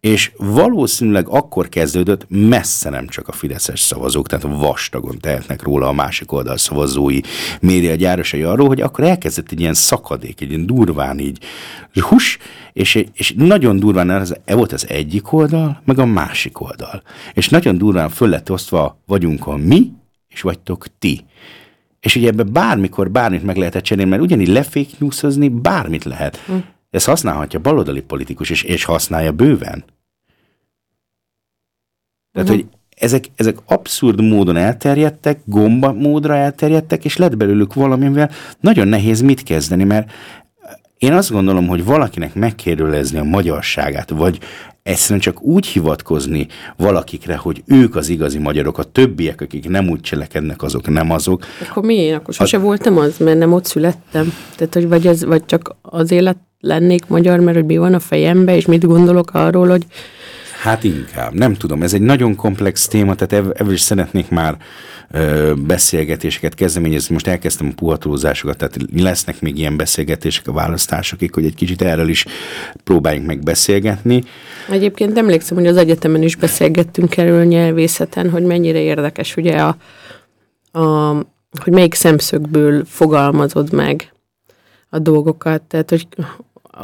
S1: és valószínűleg akkor kezdődött messze nem csak a fideszes szavazók, tehát vastagon tehetnek róla a másik oldal szavazói média gyárosai arról, hogy akkor elkezdett egy ilyen szakadék, egy ilyen durván így hus, és, és nagyon durván ez e volt az egyik oldal, meg a másik oldal. És nagyon durván föl lett osztva vagyunk a mi, és vagytok ti. És ugye ebbe bármikor bármit meg lehetett csinálni, mert ugyanígy lefake newsozni bármit lehet. Hm. Ezt használhatja baloldali politikus, és, és használja bőven. Tehát, uh-huh. hogy ezek, ezek abszurd módon elterjedtek, gomba módra elterjedtek, és lett belőlük valamivel nagyon nehéz mit kezdeni, mert én azt gondolom, hogy valakinek megkérdőlezni a magyarságát, vagy egyszerűen csak úgy hivatkozni valakikre, hogy ők az igazi magyarok, a többiek, akik nem úgy cselekednek, azok nem azok.
S3: Akkor miért? Akkor sose a... voltam az, mert nem ott születtem. Tehát, hogy vagy, ez, vagy csak az élet lennék magyar, mert hogy mi van a fejembe, és mit gondolok arról, hogy
S1: Hát inkább, nem tudom, ez egy nagyon komplex téma, tehát ebből is szeretnék már ö, beszélgetéseket kezdeményezni. Most elkezdtem a puhatózásokat, tehát lesznek még ilyen beszélgetések a választásokig, hogy egy kicsit erről is próbáljunk meg beszélgetni.
S3: Egyébként emlékszem, hogy az egyetemen is beszélgettünk erről nyelvészeten, hogy mennyire érdekes ugye a, a hogy melyik szemszögből fogalmazod meg a dolgokat, tehát hogy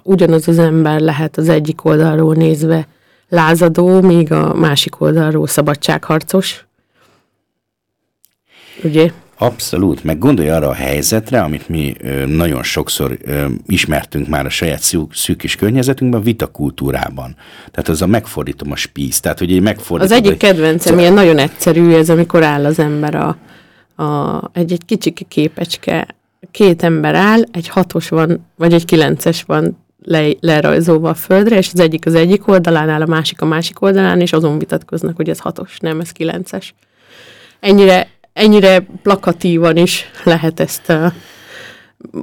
S3: ugyanaz az ember lehet az egyik oldalról nézve lázadó, míg a másik oldalról szabadságharcos. Ugye?
S1: Abszolút, meg gondolj arra a helyzetre, amit mi ö, nagyon sokszor ö, ismertünk már a saját szűk, szűk kis környezetünkben, vitakultúrában. Tehát az a megfordítom a spíz. Tehát, hogy egy megfordítom.
S3: Az egyik egy... kedvencem, szóval... ilyen nagyon egyszerű ez, amikor áll az ember a, a, egy, egy kicsiki képecske, két ember áll, egy hatos van, vagy egy kilences van le, lerajzolva a földre, és az egyik az egyik oldalán áll, a másik a másik oldalán, és azon vitatkoznak, hogy ez hatos, nem, ez kilences. Ennyire, ennyire plakatívan is lehet ezt uh,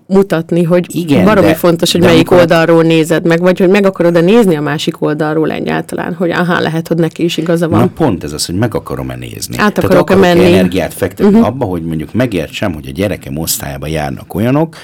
S3: mutatni, hogy Igen, baromi fontos, hogy melyik amikor... oldalról nézed meg, vagy hogy meg akarod-e nézni a másik oldalról egyáltalán, hogy aha, lehet, hogy neki is igaza van.
S1: Na pont ez az, hogy meg akarom-e nézni.
S3: Át akarok-e menni.
S1: energiát fektetni uh-huh. abba, hogy mondjuk megértsem, hogy a gyerekem osztályába járnak olyanok,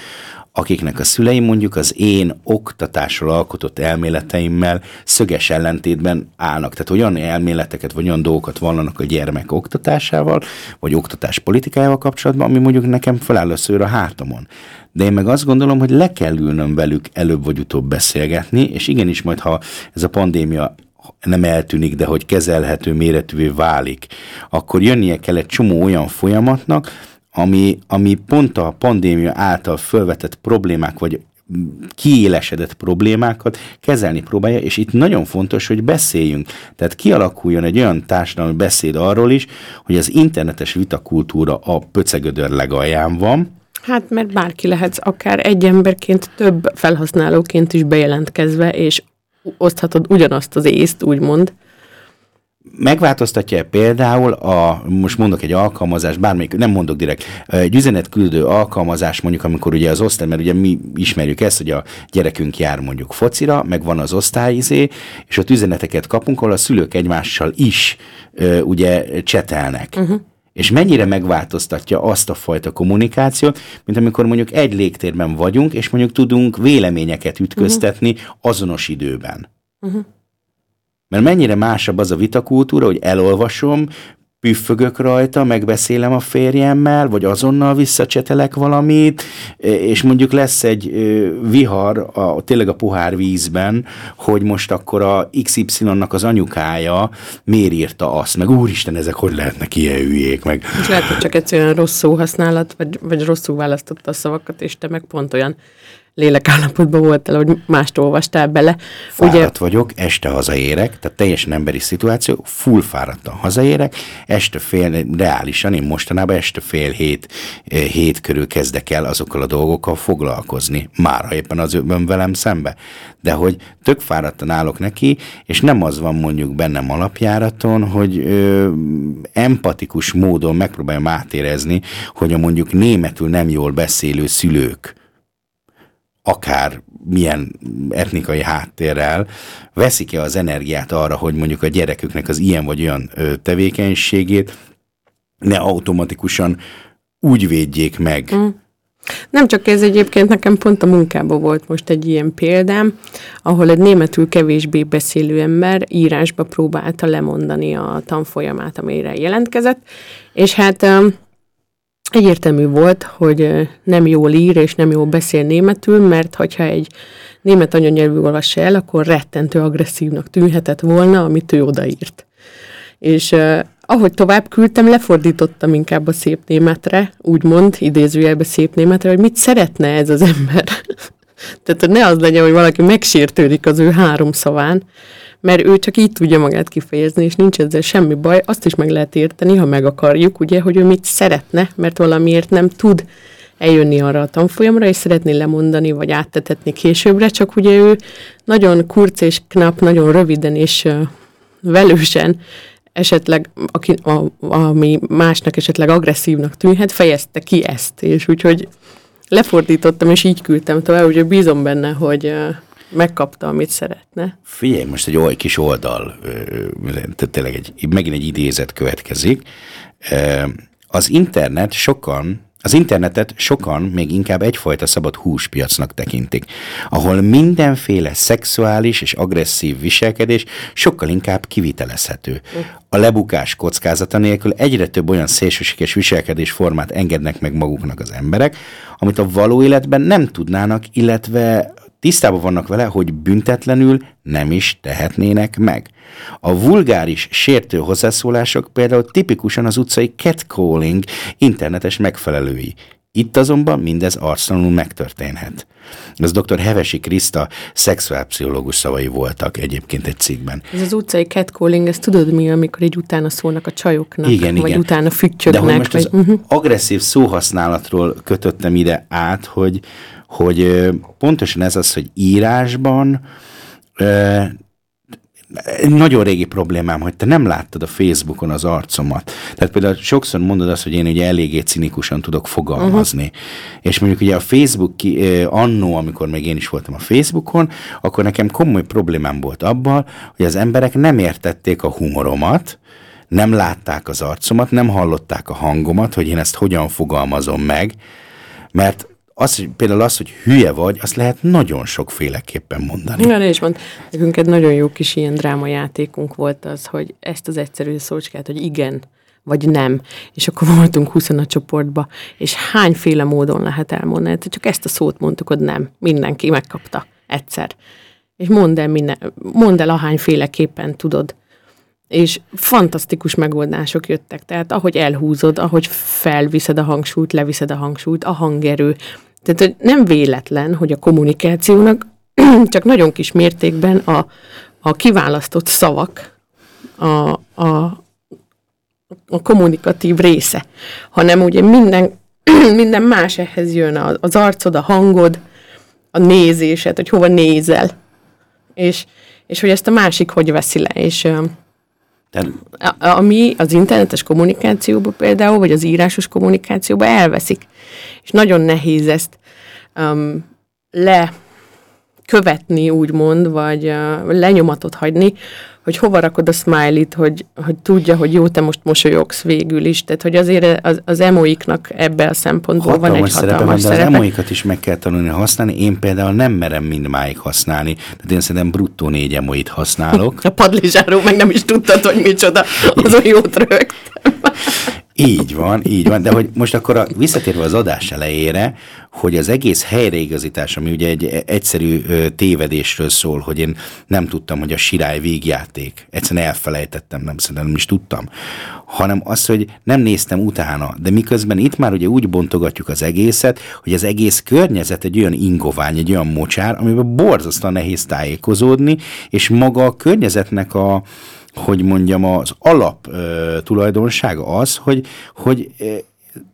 S1: akiknek a szüleim mondjuk az én oktatásról alkotott elméleteimmel szöges ellentétben állnak. Tehát olyan elméleteket, vagy olyan dolgokat vallanak a gyermek oktatásával, vagy oktatás politikájával kapcsolatban, ami mondjuk nekem feláll a hátamon. De én meg azt gondolom, hogy le kell ülnöm velük előbb vagy utóbb beszélgetni, és igenis majd, ha ez a pandémia nem eltűnik, de hogy kezelhető méretűvé válik, akkor jönnie kell egy csomó olyan folyamatnak, ami, ami pont a pandémia által felvetett problémák, vagy kiélesedett problémákat kezelni próbálja, és itt nagyon fontos, hogy beszéljünk. Tehát kialakuljon egy olyan társadalmi beszéd arról is, hogy az internetes vitakultúra a pöcegödör legalján van,
S3: Hát, mert bárki lehetsz, akár egy emberként, több felhasználóként is bejelentkezve, és oszthatod ugyanazt az észt, úgymond
S1: megváltoztatja például a, most mondok egy alkalmazás, bármelyik, nem mondok direkt, egy üzenetküldő alkalmazás mondjuk, amikor ugye az osztály, mert ugye mi ismerjük ezt, hogy a gyerekünk jár mondjuk focira, meg van az osztályizé, és ott üzeneteket kapunk, ahol a szülők egymással is ugye csetelnek. Uh-huh. És mennyire megváltoztatja azt a fajta kommunikációt, mint amikor mondjuk egy légtérben vagyunk, és mondjuk tudunk véleményeket ütköztetni uh-huh. azonos időben. Uh-huh. Mert mennyire másabb az a vitakultúra, hogy elolvasom, püffögök rajta, megbeszélem a férjemmel, vagy azonnal visszacsetelek valamit, és mondjuk lesz egy vihar a, tényleg a pohár vízben, hogy most akkor a XY-nak az anyukája miért írta azt, meg úristen, ezek hogy lehetnek ilyen hülyék, meg...
S3: És lehet, hogy csak egyszerűen rossz szóhasználat, vagy, vagy rosszul választotta a szavakat, és te meg pont olyan lélekállapotban voltál, hogy mást olvastál bele.
S1: Fáradt Ugye... vagyok, este hazaérek, tehát teljesen emberi szituáció, full fáradtan hazaérek, este fél, reálisan én mostanában este fél hét, eh, hét körül kezdek el azokkal a dolgokkal foglalkozni, már ha éppen az ön velem szembe. De hogy tök fáradtan állok neki, és nem az van mondjuk bennem alapjáraton, hogy ö, empatikus módon megpróbáljam átérezni, hogy a mondjuk németül nem jól beszélő szülők akár milyen etnikai háttérrel, veszik-e az energiát arra, hogy mondjuk a gyereküknek az ilyen vagy olyan tevékenységét ne automatikusan úgy védjék meg. Mm.
S3: Nem csak ez egyébként, nekem pont a munkában volt most egy ilyen példám, ahol egy németül kevésbé beszélő ember írásba próbálta lemondani a tanfolyamát, amire jelentkezett, és hát egyértelmű volt, hogy nem jól ír és nem jól beszél németül, mert hogyha egy német anyanyelvű olvassa el, akkor rettentő agresszívnak tűnhetett volna, amit ő odaírt. És ahogy tovább küldtem, lefordítottam inkább a szép németre, úgymond, idézőjelbe szép németre, hogy mit szeretne ez az ember. Tehát ne az legyen, hogy valaki megsértődik az ő három szaván, mert ő csak így tudja magát kifejezni, és nincs ezzel semmi baj. Azt is meg lehet érteni, ha meg akarjuk, ugye, hogy ő mit szeretne, mert valamiért nem tud eljönni arra a tanfolyamra, és szeretné lemondani, vagy áttetetni későbbre, csak ugye ő nagyon kurc és knap, nagyon röviden és velősen esetleg, aki, a, ami másnak esetleg agresszívnak tűnhet, fejezte ki ezt, és úgyhogy lefordítottam, és így küldtem tovább, úgyhogy bízom benne, hogy megkapta, amit szeretne.
S1: Figyelj, most egy olyan kis oldal, tehát tényleg egy, megint egy idézet következik. Az internet sokan az internetet sokan még inkább egyfajta szabad húspiacnak tekintik, ahol mindenféle szexuális és agresszív viselkedés sokkal inkább kivitelezhető. A lebukás kockázata nélkül egyre több olyan szélsőséges viselkedés formát engednek meg maguknak az emberek, amit a való életben nem tudnának, illetve tisztában vannak vele, hogy büntetlenül nem is tehetnének meg. A vulgáris, sértő hozzászólások például tipikusan az utcai catcalling internetes megfelelői. Itt azonban mindez arctalanul megtörténhet. Ez dr. Hevesi Kriszta szexuálpszichológus szavai voltak egyébként egy cikkben.
S3: Ez az utcai catcalling, ez tudod mi, amikor így utána szólnak a csajoknak,
S1: igen,
S3: vagy
S1: igen.
S3: utána füttyögnek.
S1: De hogy most
S3: vagy,
S1: az uh-huh. agresszív szóhasználatról kötöttem ide át, hogy, hogy pontosan ez az, hogy írásban nagyon régi problémám, hogy te nem láttad a Facebookon az arcomat. Tehát például sokszor mondod azt, hogy én ugye eléggé cinikusan tudok fogalmazni. Uh-huh. És mondjuk ugye a Facebook ki, eh, annó, amikor még én is voltam a Facebookon, akkor nekem komoly problémám volt abban, hogy az emberek nem értették a humoromat, nem látták az arcomat, nem hallották a hangomat, hogy én ezt hogyan fogalmazom meg, mert az, hogy például az, hogy hülye vagy, azt lehet nagyon sokféleképpen mondani.
S3: Igen, és mond, nekünk egy nagyon jó kis ilyen drámajátékunk volt az, hogy ezt az egyszerű szócskát, hogy igen, vagy nem. És akkor voltunk 20 a csoportba, és hányféle módon lehet elmondani. Tehát csak ezt a szót mondtuk, hogy nem. Mindenki megkapta egyszer. És mondd el, minden, mondd el ahányféleképpen tudod. És fantasztikus megoldások jöttek. Tehát ahogy elhúzod, ahogy felviszed a hangsúlyt, leviszed a hangsúlyt, a hangerő, tehát hogy nem véletlen, hogy a kommunikációnak csak nagyon kis mértékben a, a kiválasztott szavak a, a, a kommunikatív része, hanem ugye minden, minden más ehhez jön, az arcod, a hangod, a nézésed, hogy hova nézel, és, és hogy ezt a másik hogy veszi le, és tehát... Ami az internetes kommunikációban például, vagy az írásos kommunikációban elveszik. És nagyon nehéz ezt um, lekövetni, úgymond, vagy uh, lenyomatot hagyni, hogy hova rakod a smiley-t, hogy, hogy tudja, hogy jó, te most mosolyogsz végül is. Tehát, hogy azért az, az emoiknak ebbe a szempontból hatalmas van egy hatalmas szerepe. Van, szerepe.
S1: de az emoikat is meg kell tanulni használni. Én például nem merem mindmáig használni. Tehát én szerintem bruttó négy emoit használok.
S3: a padlizsáról meg nem is tudtad, hogy micsoda. Azon jót rögtem.
S1: Így van, így van, de hogy most akkor a, visszatérve az adás elejére, hogy az egész helyreigazítás, ami ugye egy egyszerű tévedésről szól, hogy én nem tudtam, hogy a sirály végjáték, egyszerűen elfelejtettem, nem szerintem nem is tudtam, hanem az, hogy nem néztem utána, de miközben itt már ugye úgy bontogatjuk az egészet, hogy az egész környezet egy olyan ingovány, egy olyan mocsár, amiben borzasztóan nehéz tájékozódni, és maga a környezetnek a, hogy mondjam, az alap ö, tulajdonsága az, hogy, hogy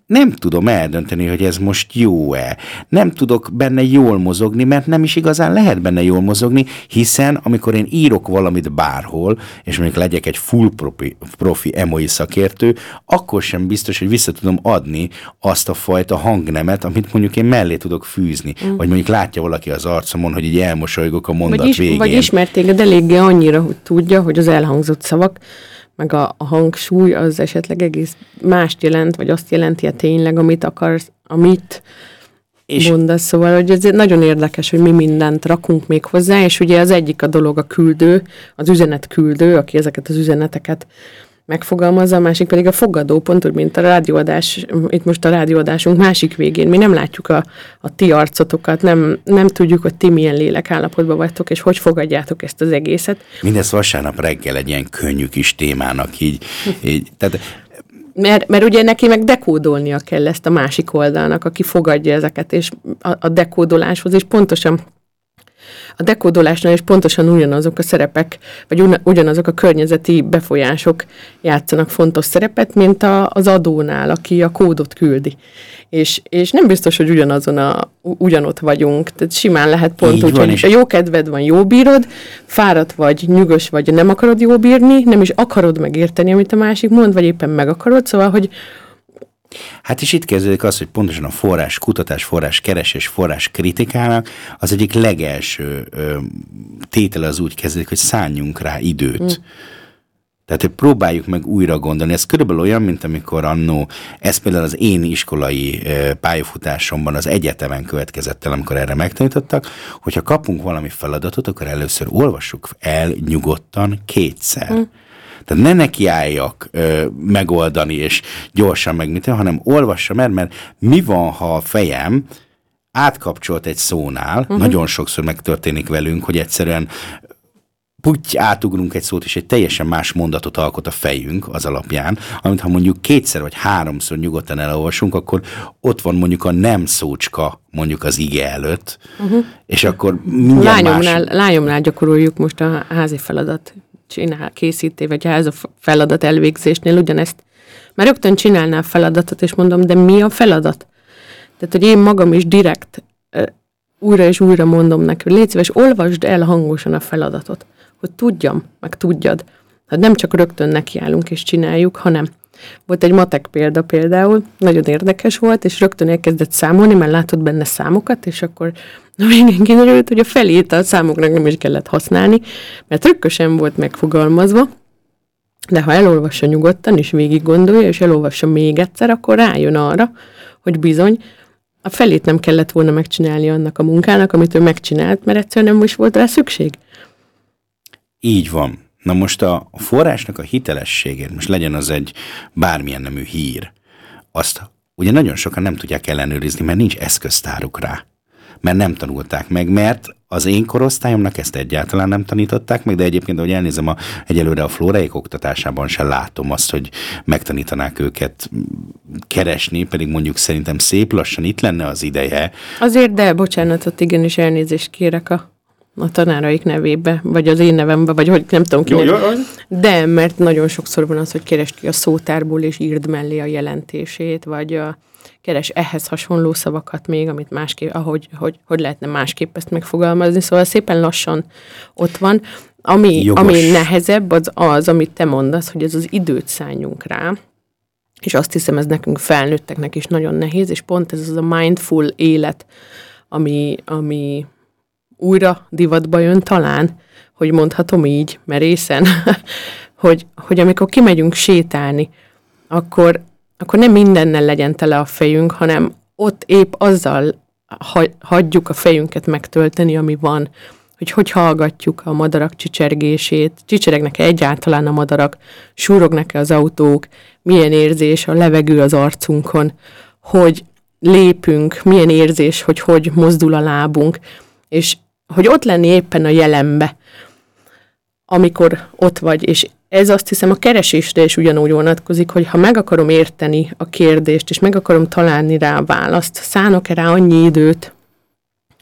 S1: nem tudom eldönteni, hogy ez most jó-e. Nem tudok benne jól mozogni, mert nem is igazán lehet benne jól mozogni, hiszen amikor én írok valamit bárhol, és mondjuk legyek egy full profi, profi emoi szakértő, akkor sem biztos, hogy vissza tudom adni azt a fajta hangnemet, amit mondjuk én mellé tudok fűzni. Mm. Vagy mondjuk látja valaki az arcomon, hogy így elmosolygok a mondat
S3: vagy is,
S1: végén.
S3: Vagy ismert téged eléggé annyira, hogy tudja, hogy az elhangzott szavak meg a, a hangsúly az esetleg egész mást jelent, vagy azt jelenti -e tényleg, amit akarsz, amit és mondasz. Szóval, hogy ez nagyon érdekes, hogy mi mindent rakunk még hozzá, és ugye az egyik a dolog a küldő, az üzenet küldő, aki ezeket az üzeneteket megfogalmazza, a másik pedig a fogadó, pont úgy, mint a rádióadás, itt most a rádióadásunk másik végén. Mi nem látjuk a, a ti arcotokat, nem, nem tudjuk, hogy ti milyen lélekállapotban vagytok, és hogy fogadjátok ezt az egészet.
S1: Mindez vasárnap reggel egy ilyen könnyű kis témának így, így tehát
S3: mert, mert ugye neki meg dekódolnia kell ezt a másik oldalnak, aki fogadja ezeket, és a, a dekódoláshoz is pontosan a dekódolásnál is pontosan ugyanazok a szerepek, vagy ugyanazok a környezeti befolyások játszanak fontos szerepet, mint a, az adónál, aki a kódot küldi. És, és nem biztos, hogy ugyanazon a, ugyanott vagyunk. Tehát simán lehet pont úgy, hogy a jó kedved van, jó bírod, fáradt vagy, nyugos vagy, nem akarod jó bírni, nem is akarod megérteni, amit a másik mond, vagy éppen meg akarod, szóval, hogy
S1: Hát is itt kezdődik az, hogy pontosan a forrás kutatás, forrás keresés, forrás kritikának az egyik legelső ö, tétele az úgy kezdődik, hogy szálljunk rá időt. Mm. Tehát, hogy próbáljuk meg újra gondolni. Ez körülbelül olyan, mint amikor annó, ez például az én iskolai pályafutásomban az egyetemen következett el, amikor erre megtanítottak, hogyha kapunk valami feladatot, akkor először olvassuk el nyugodtan kétszer. Mm. Tehát ne nekiálljak ö, megoldani és gyorsan meg mit, hanem olvassam el, mert mi van, ha a fejem átkapcsolt egy szónál, uh-huh. nagyon sokszor megtörténik velünk, hogy egyszerűen puty átugrunk egy szót, és egy teljesen más mondatot alkot a fejünk az alapján, amit ha mondjuk kétszer vagy háromszor nyugodtan elolvasunk, akkor ott van mondjuk a nem szócska mondjuk az ige előtt, uh-huh. és akkor mindjárt
S3: lányomnál, más... Lányomnál gyakoroljuk most a házi feladat csinál, készíté, vagy ez a feladat elvégzésnél ugyanezt. Már rögtön csinálnál feladatot, és mondom, de mi a feladat? Tehát, hogy én magam is direkt újra és újra mondom neki, légy szíves, olvasd el hangosan a feladatot, hogy tudjam, meg tudjad. Hát nem csak rögtön nekiállunk és csináljuk, hanem volt egy matek példa például, nagyon érdekes volt, és rögtön elkezdett számolni, mert látott benne számokat, és akkor Na végén kiderült, hogy a felét a számoknak nem is kellett használni, mert trükkösen volt megfogalmazva, de ha elolvassa nyugodtan, és végig gondolja, és elolvassa még egyszer, akkor rájön arra, hogy bizony, a felét nem kellett volna megcsinálni annak a munkának, amit ő megcsinált, mert egyszerűen nem is volt rá szükség.
S1: Így van. Na most a forrásnak a hitelességét, most legyen az egy bármilyen nemű hír, azt ugye nagyon sokan nem tudják ellenőrizni, mert nincs eszköztáruk rá mert nem tanulták meg, mert az én korosztályomnak ezt egyáltalán nem tanították meg, de egyébként, ahogy elnézem, a, egyelőre a flóraik oktatásában sem látom azt, hogy megtanítanák őket keresni, pedig mondjuk szerintem szép lassan itt lenne az ideje.
S3: Azért, de bocsánatot, igenis elnézést kérek a a tanáraik nevébe, vagy az én nevembe, vagy hogy nem tudom ki. Jó, jó. De, mert nagyon sokszor van az, hogy keresd ki a szótárból, és írd mellé a jelentését, vagy a, keres ehhez hasonló szavakat még, amit másképp, ahogy, hogy, hogy lehetne másképp ezt megfogalmazni. Szóval szépen lassan ott van. Ami, ami nehezebb, az az, amit te mondasz, hogy ez az időt szálljunk rá, és azt hiszem, ez nekünk felnőtteknek is nagyon nehéz, és pont ez az a mindful élet, ami, ami újra divatba jön talán, hogy mondhatom így, merészen, hogy, hogy amikor kimegyünk sétálni, akkor akkor nem mindennel legyen tele a fejünk, hanem ott épp azzal hagyjuk a fejünket megtölteni, ami van, hogy hogy hallgatjuk a madarak csicsergését, csicseregnek-e egyáltalán a madarak, súrognak-e az autók, milyen érzés a levegő az arcunkon, hogy lépünk, milyen érzés, hogy hogy mozdul a lábunk, és hogy ott lenni éppen a jelenbe, amikor ott vagy, és ez azt hiszem a keresésre is ugyanúgy vonatkozik, hogy ha meg akarom érteni a kérdést, és meg akarom találni rá a választ, szánok-e rá annyi időt,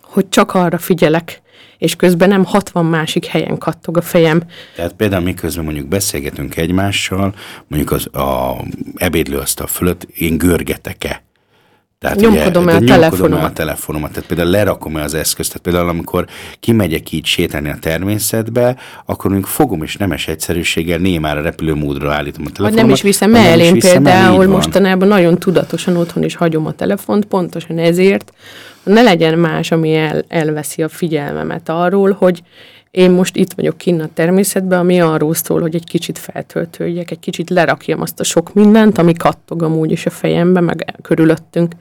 S3: hogy csak arra figyelek, és közben nem 60 másik helyen kattog a fejem.
S1: Tehát például miközben mondjuk beszélgetünk egymással, mondjuk az a ebédlőasztal fölött, én görgetek-e
S3: tehát nyomkodom ugye, el a telefonomat.
S1: a telefonomat. Tehát például lerakom el az eszközt. Tehát például amikor kimegyek így sétálni a természetbe, akkor még fogom és nemes egyszerűséggel némára repülőmódra állítom a telefonomat.
S3: Vagy nem is viszem el, én például mostanában nagyon tudatosan otthon is hagyom a telefont, pontosan ezért, ne legyen más, ami el, elveszi a figyelmemet arról, hogy én most itt vagyok kinn a természetben, ami arról szól, hogy egy kicsit feltöltődjek, egy kicsit lerakjam azt a sok mindent, ami kattog amúgy is a fejembe, meg körülöttünk.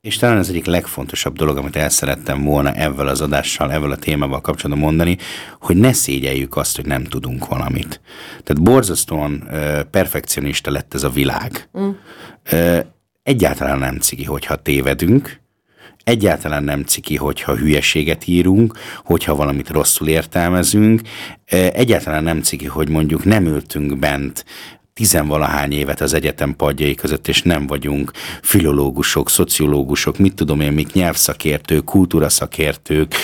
S1: és talán az egyik legfontosabb dolog, amit el szerettem volna ezzel az adással, ezzel a témával kapcsolatban mondani, hogy ne szégyeljük azt, hogy nem tudunk valamit. Tehát borzasztóan ö, perfekcionista lett ez a világ. Mm. Ö, egyáltalán nem cigi, hogyha tévedünk, egyáltalán nem ciki, hogyha hülyeséget írunk, hogyha valamit rosszul értelmezünk, egyáltalán nem ciki, hogy mondjuk nem ültünk bent tizenvalahány évet az egyetem padjai között, és nem vagyunk filológusok, szociológusok, mit tudom én, mik nyelvszakértők, kultúraszakértők,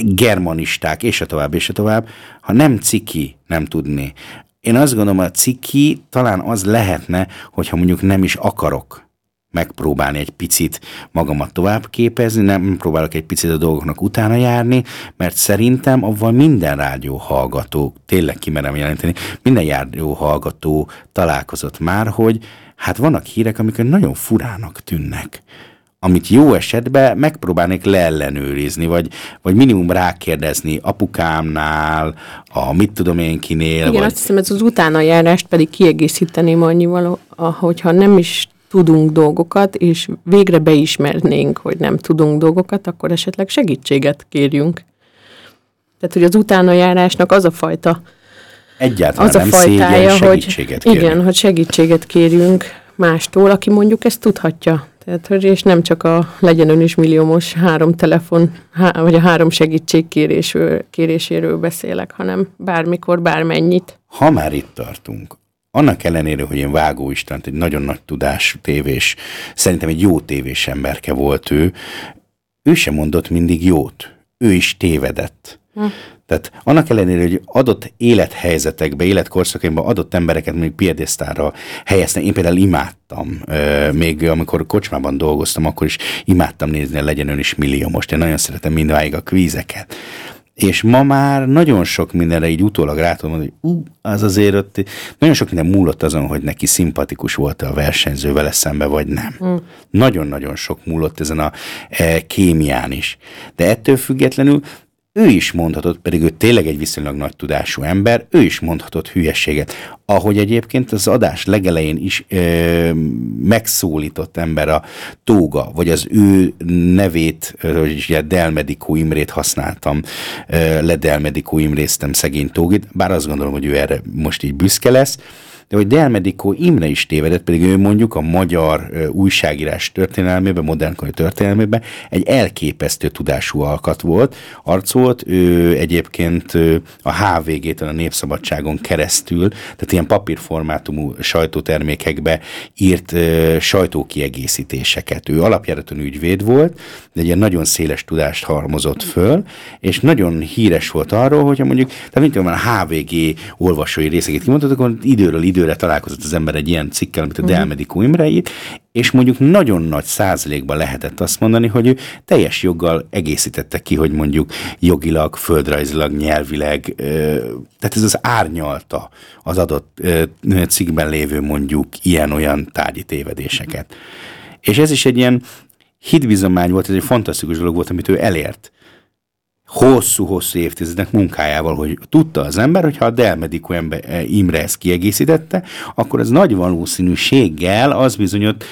S1: germanisták, és a tovább, és a tovább, ha nem ciki nem tudni. Én azt gondolom, a ciki talán az lehetne, hogyha mondjuk nem is akarok megpróbálni egy picit magamat tovább képezni, nem próbálok egy picit a dolgoknak utána járni, mert szerintem avval minden rádió hallgató, tényleg kimerem jelenteni, minden rádió hallgató találkozott már, hogy hát vannak hírek, amik nagyon furának tűnnek amit jó esetben megpróbálnék leellenőrizni, vagy, vagy minimum rákérdezni apukámnál, a mit tudom én kinél.
S3: Igen,
S1: vagy...
S3: azt hiszem, ez az utána járást pedig kiegészíteném annyival, hogyha nem is tudunk dolgokat, és végre beismernénk, hogy nem tudunk dolgokat, akkor esetleg segítséget kérjünk. Tehát, hogy az utána járásnak az a fajta
S1: Egyáltalán
S3: az a
S1: nem
S3: fajtája,
S1: szégyen
S3: hogy
S1: segítséget kérni.
S3: igen, hogy segítséget kérjünk mástól, aki mondjuk ezt tudhatja. Tehát, hogy és nem csak a legyen ön is milliómos három telefon, há, vagy a három segítségkéréséről kéréséről beszélek, hanem bármikor, bármennyit.
S1: Ha már itt tartunk, annak ellenére, hogy én Vágó Istent egy nagyon nagy tudású tévés, szerintem egy jó tévés emberke volt ő, ő sem mondott mindig jót. Ő is tévedett. Hm. Tehát annak ellenére, hogy adott élethelyzetekbe, életkorszakaiban adott embereket még piedesztára helyezte. Én például imádtam, még amikor kocsmában dolgoztam, akkor is imádtam nézni a Legyen Ön is millió. Most én nagyon szeretem mindváig a kvízeket és ma már nagyon sok mindenre így utólag rá tudom mondani, hogy ú, az azért ott, nagyon sok minden múlott azon, hogy neki szimpatikus volt a versenyző vele szembe, vagy nem. Mm. Nagyon-nagyon sok múlott ezen a e, kémián is. De ettől függetlenül ő is mondhatott, pedig ő tényleg egy viszonylag nagy tudású ember, ő is mondhatott hülyességet. Ahogy egyébként az adás legelején is ö, megszólított ember a Tóga, vagy az ő nevét, hogy ugye Delmedikó Imrét használtam, ö, le Delmedikó Imréztem szegény Tógit, bár azt gondolom, hogy ő erre most így büszke lesz, de hogy Delmedikó Imre is tévedett, pedig ő mondjuk a magyar újságírás történelmében, modern történelmében egy elképesztő tudású alkat volt, arc volt, ő egyébként a HVG-től a Népszabadságon keresztül, tehát ilyen papírformátumú sajtótermékekbe írt sajtókiegészítéseket. Ő alapjáraton ügyvéd volt, de egy ilyen nagyon széles tudást halmozott föl, és nagyon híres volt arról, hogyha mondjuk, tehát mint tudom, a HVG olvasói részeket kimondott, akkor időről idő időre találkozott az ember egy ilyen cikkel, mint a uh-huh. Delmedikó Imreit, és mondjuk nagyon nagy százalékban lehetett azt mondani, hogy ő teljes joggal egészítette ki, hogy mondjuk jogilag, földrajzilag, nyelvileg, tehát ez az árnyalta az adott cikkben lévő mondjuk ilyen-olyan tárgyi tévedéseket. És ez is egy ilyen hitbizomány volt, ez egy fantasztikus dolog volt, amit ő elért hosszú-hosszú évtizedek munkájával, hogy tudta az ember, hogy ha a Delmediko ember, eh, Imre ezt kiegészítette, akkor ez nagy valószínűséggel az bizonyott,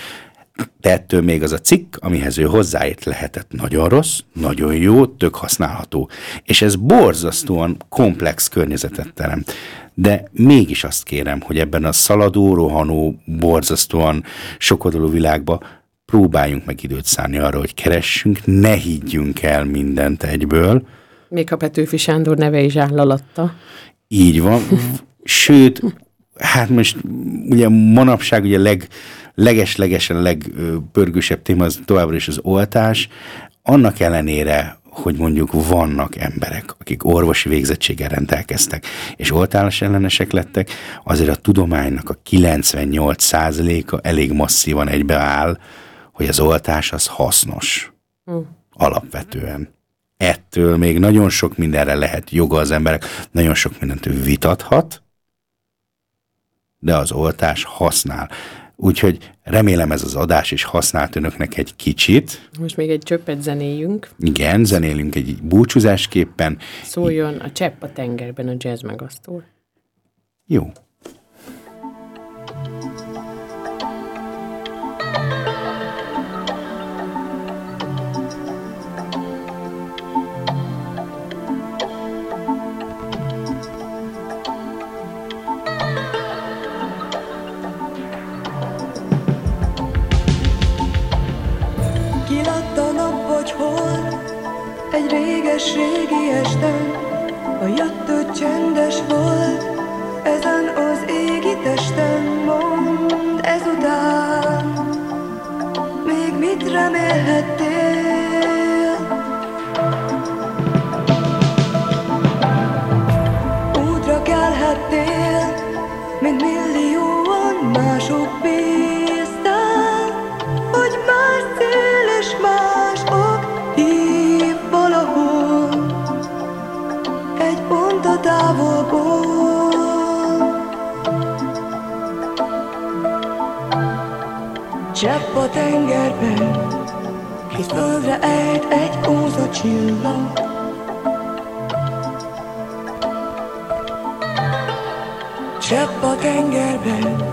S1: de ettől még az a cikk, amihez ő hozzáért lehetett nagyon rossz, nagyon jó, tök használható. És ez borzasztóan komplex környezetet teremt. De mégis azt kérem, hogy ebben a szaladó, rohanó, borzasztóan sokodoló világban próbáljunk meg időt szállni arra, hogy keressünk, ne higgyünk el mindent egyből.
S3: Még a Petőfi Sándor neve is áll alatta.
S1: Így van. Sőt, hát most ugye manapság ugye leg, leges-legesen legpörgősebb téma az továbbra is az oltás. Annak ellenére, hogy mondjuk vannak emberek, akik orvosi végzettséggel rendelkeztek, és oltálás ellenesek lettek, azért a tudománynak a 98%-a elég masszívan egybeáll, hogy az oltás az hasznos. Mm. Alapvetően. Ettől még nagyon sok mindenre lehet joga az emberek, nagyon sok mindent ő vitathat, de az oltás használ. Úgyhogy remélem ez az adás is használt önöknek egy kicsit.
S3: Most még egy csöppet zenéljünk.
S1: Igen, zenélünk egy búcsúzásképpen.
S3: Szóljon a csepp a tengerben a jazz megasztól.
S1: Jó.
S6: éjségi esten A jöttő csendes volt Ezen az égi testen Mond ezután. Még mit remélhettél? Csepp a tengerben, Hisz földre ejt egy kóza csillag. Csepp a tengerben,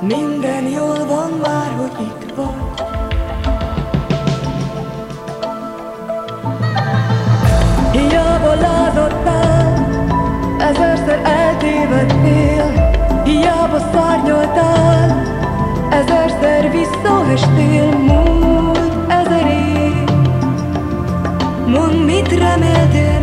S6: minden jól van már, hogy itt vagy eltévedtél Hiába szárnyaltál, ezerszer visszaestél múlt ezer év Mondd, mit reméltél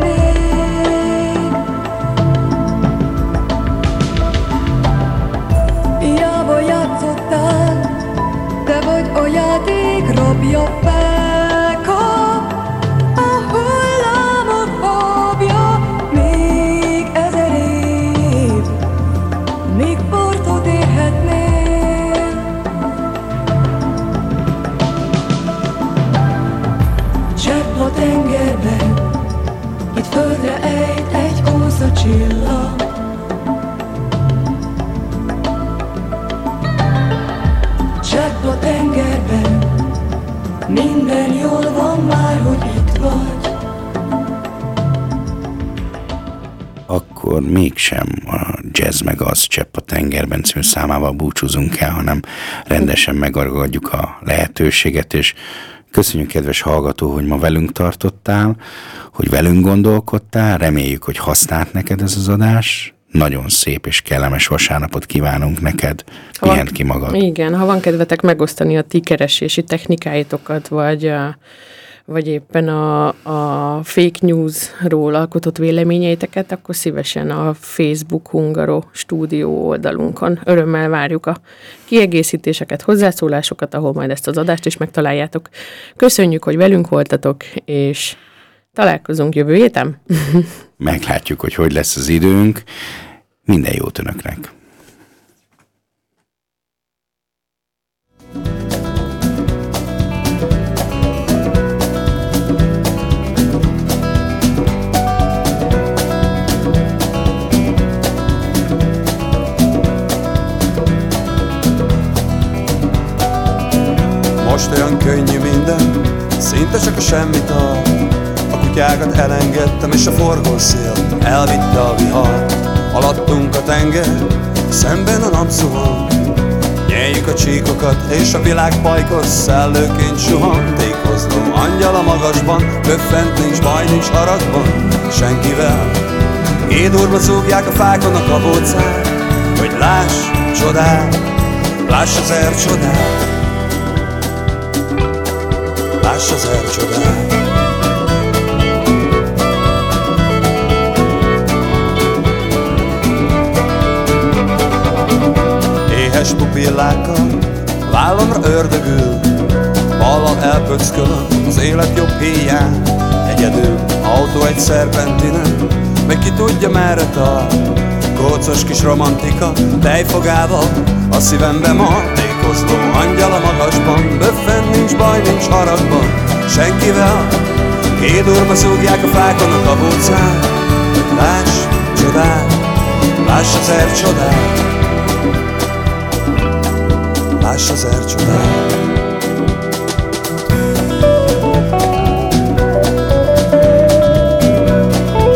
S1: akkor mégsem a jazz meg az csepp a tengerben című számával búcsúzunk el, hanem rendesen megadjuk a lehetőséget, és köszönjük kedves hallgató, hogy ma velünk tartottál, hogy velünk gondolkodtál, reméljük, hogy használt neked ez az adás, nagyon szép és kellemes vasárnapot kívánunk neked. Pihent ki magad.
S3: Igen, ha van kedvetek megosztani a ti keresési technikáitokat, vagy a vagy éppen a, a fake newsról alkotott véleményeiteket, akkor szívesen a Facebook Hungaro stúdió oldalunkon. Örömmel várjuk a kiegészítéseket, hozzászólásokat, ahol majd ezt az adást is megtaláljátok. Köszönjük, hogy velünk voltatok, és találkozunk jövő héten.
S1: Meglátjuk, hogy hogy lesz az időnk. Minden jót önöknek!
S7: Csak a semmit a A kutyákat elengedtem és a forgószél elvitte a vihar. Alattunk a tenger, szemben a napszuhan Nyeljük a csíkokat és a világ pajkos szellőként suhan Tékozló angyal a magasban, böffent nincs baj, nincs haragban Senkivel. Édurba zúgják a fákon a kabócát Hogy láss csodát, láss az csodát láss az elcsodát. Éhes pupillákkal vállamra ördögül, ballal elpöckölöm az élet jobb héján, egyedül autó egy szerpentinen, meg ki tudja merre tart. Kócos kis romantika, tejfogával a szívembe ma Tékozló angyal a magasban, böffen nincs baj, nincs haragban. Senkivel, két urba szúgják a fákon a kabócán Láss csodát, láss az er csodát. Láss az csodát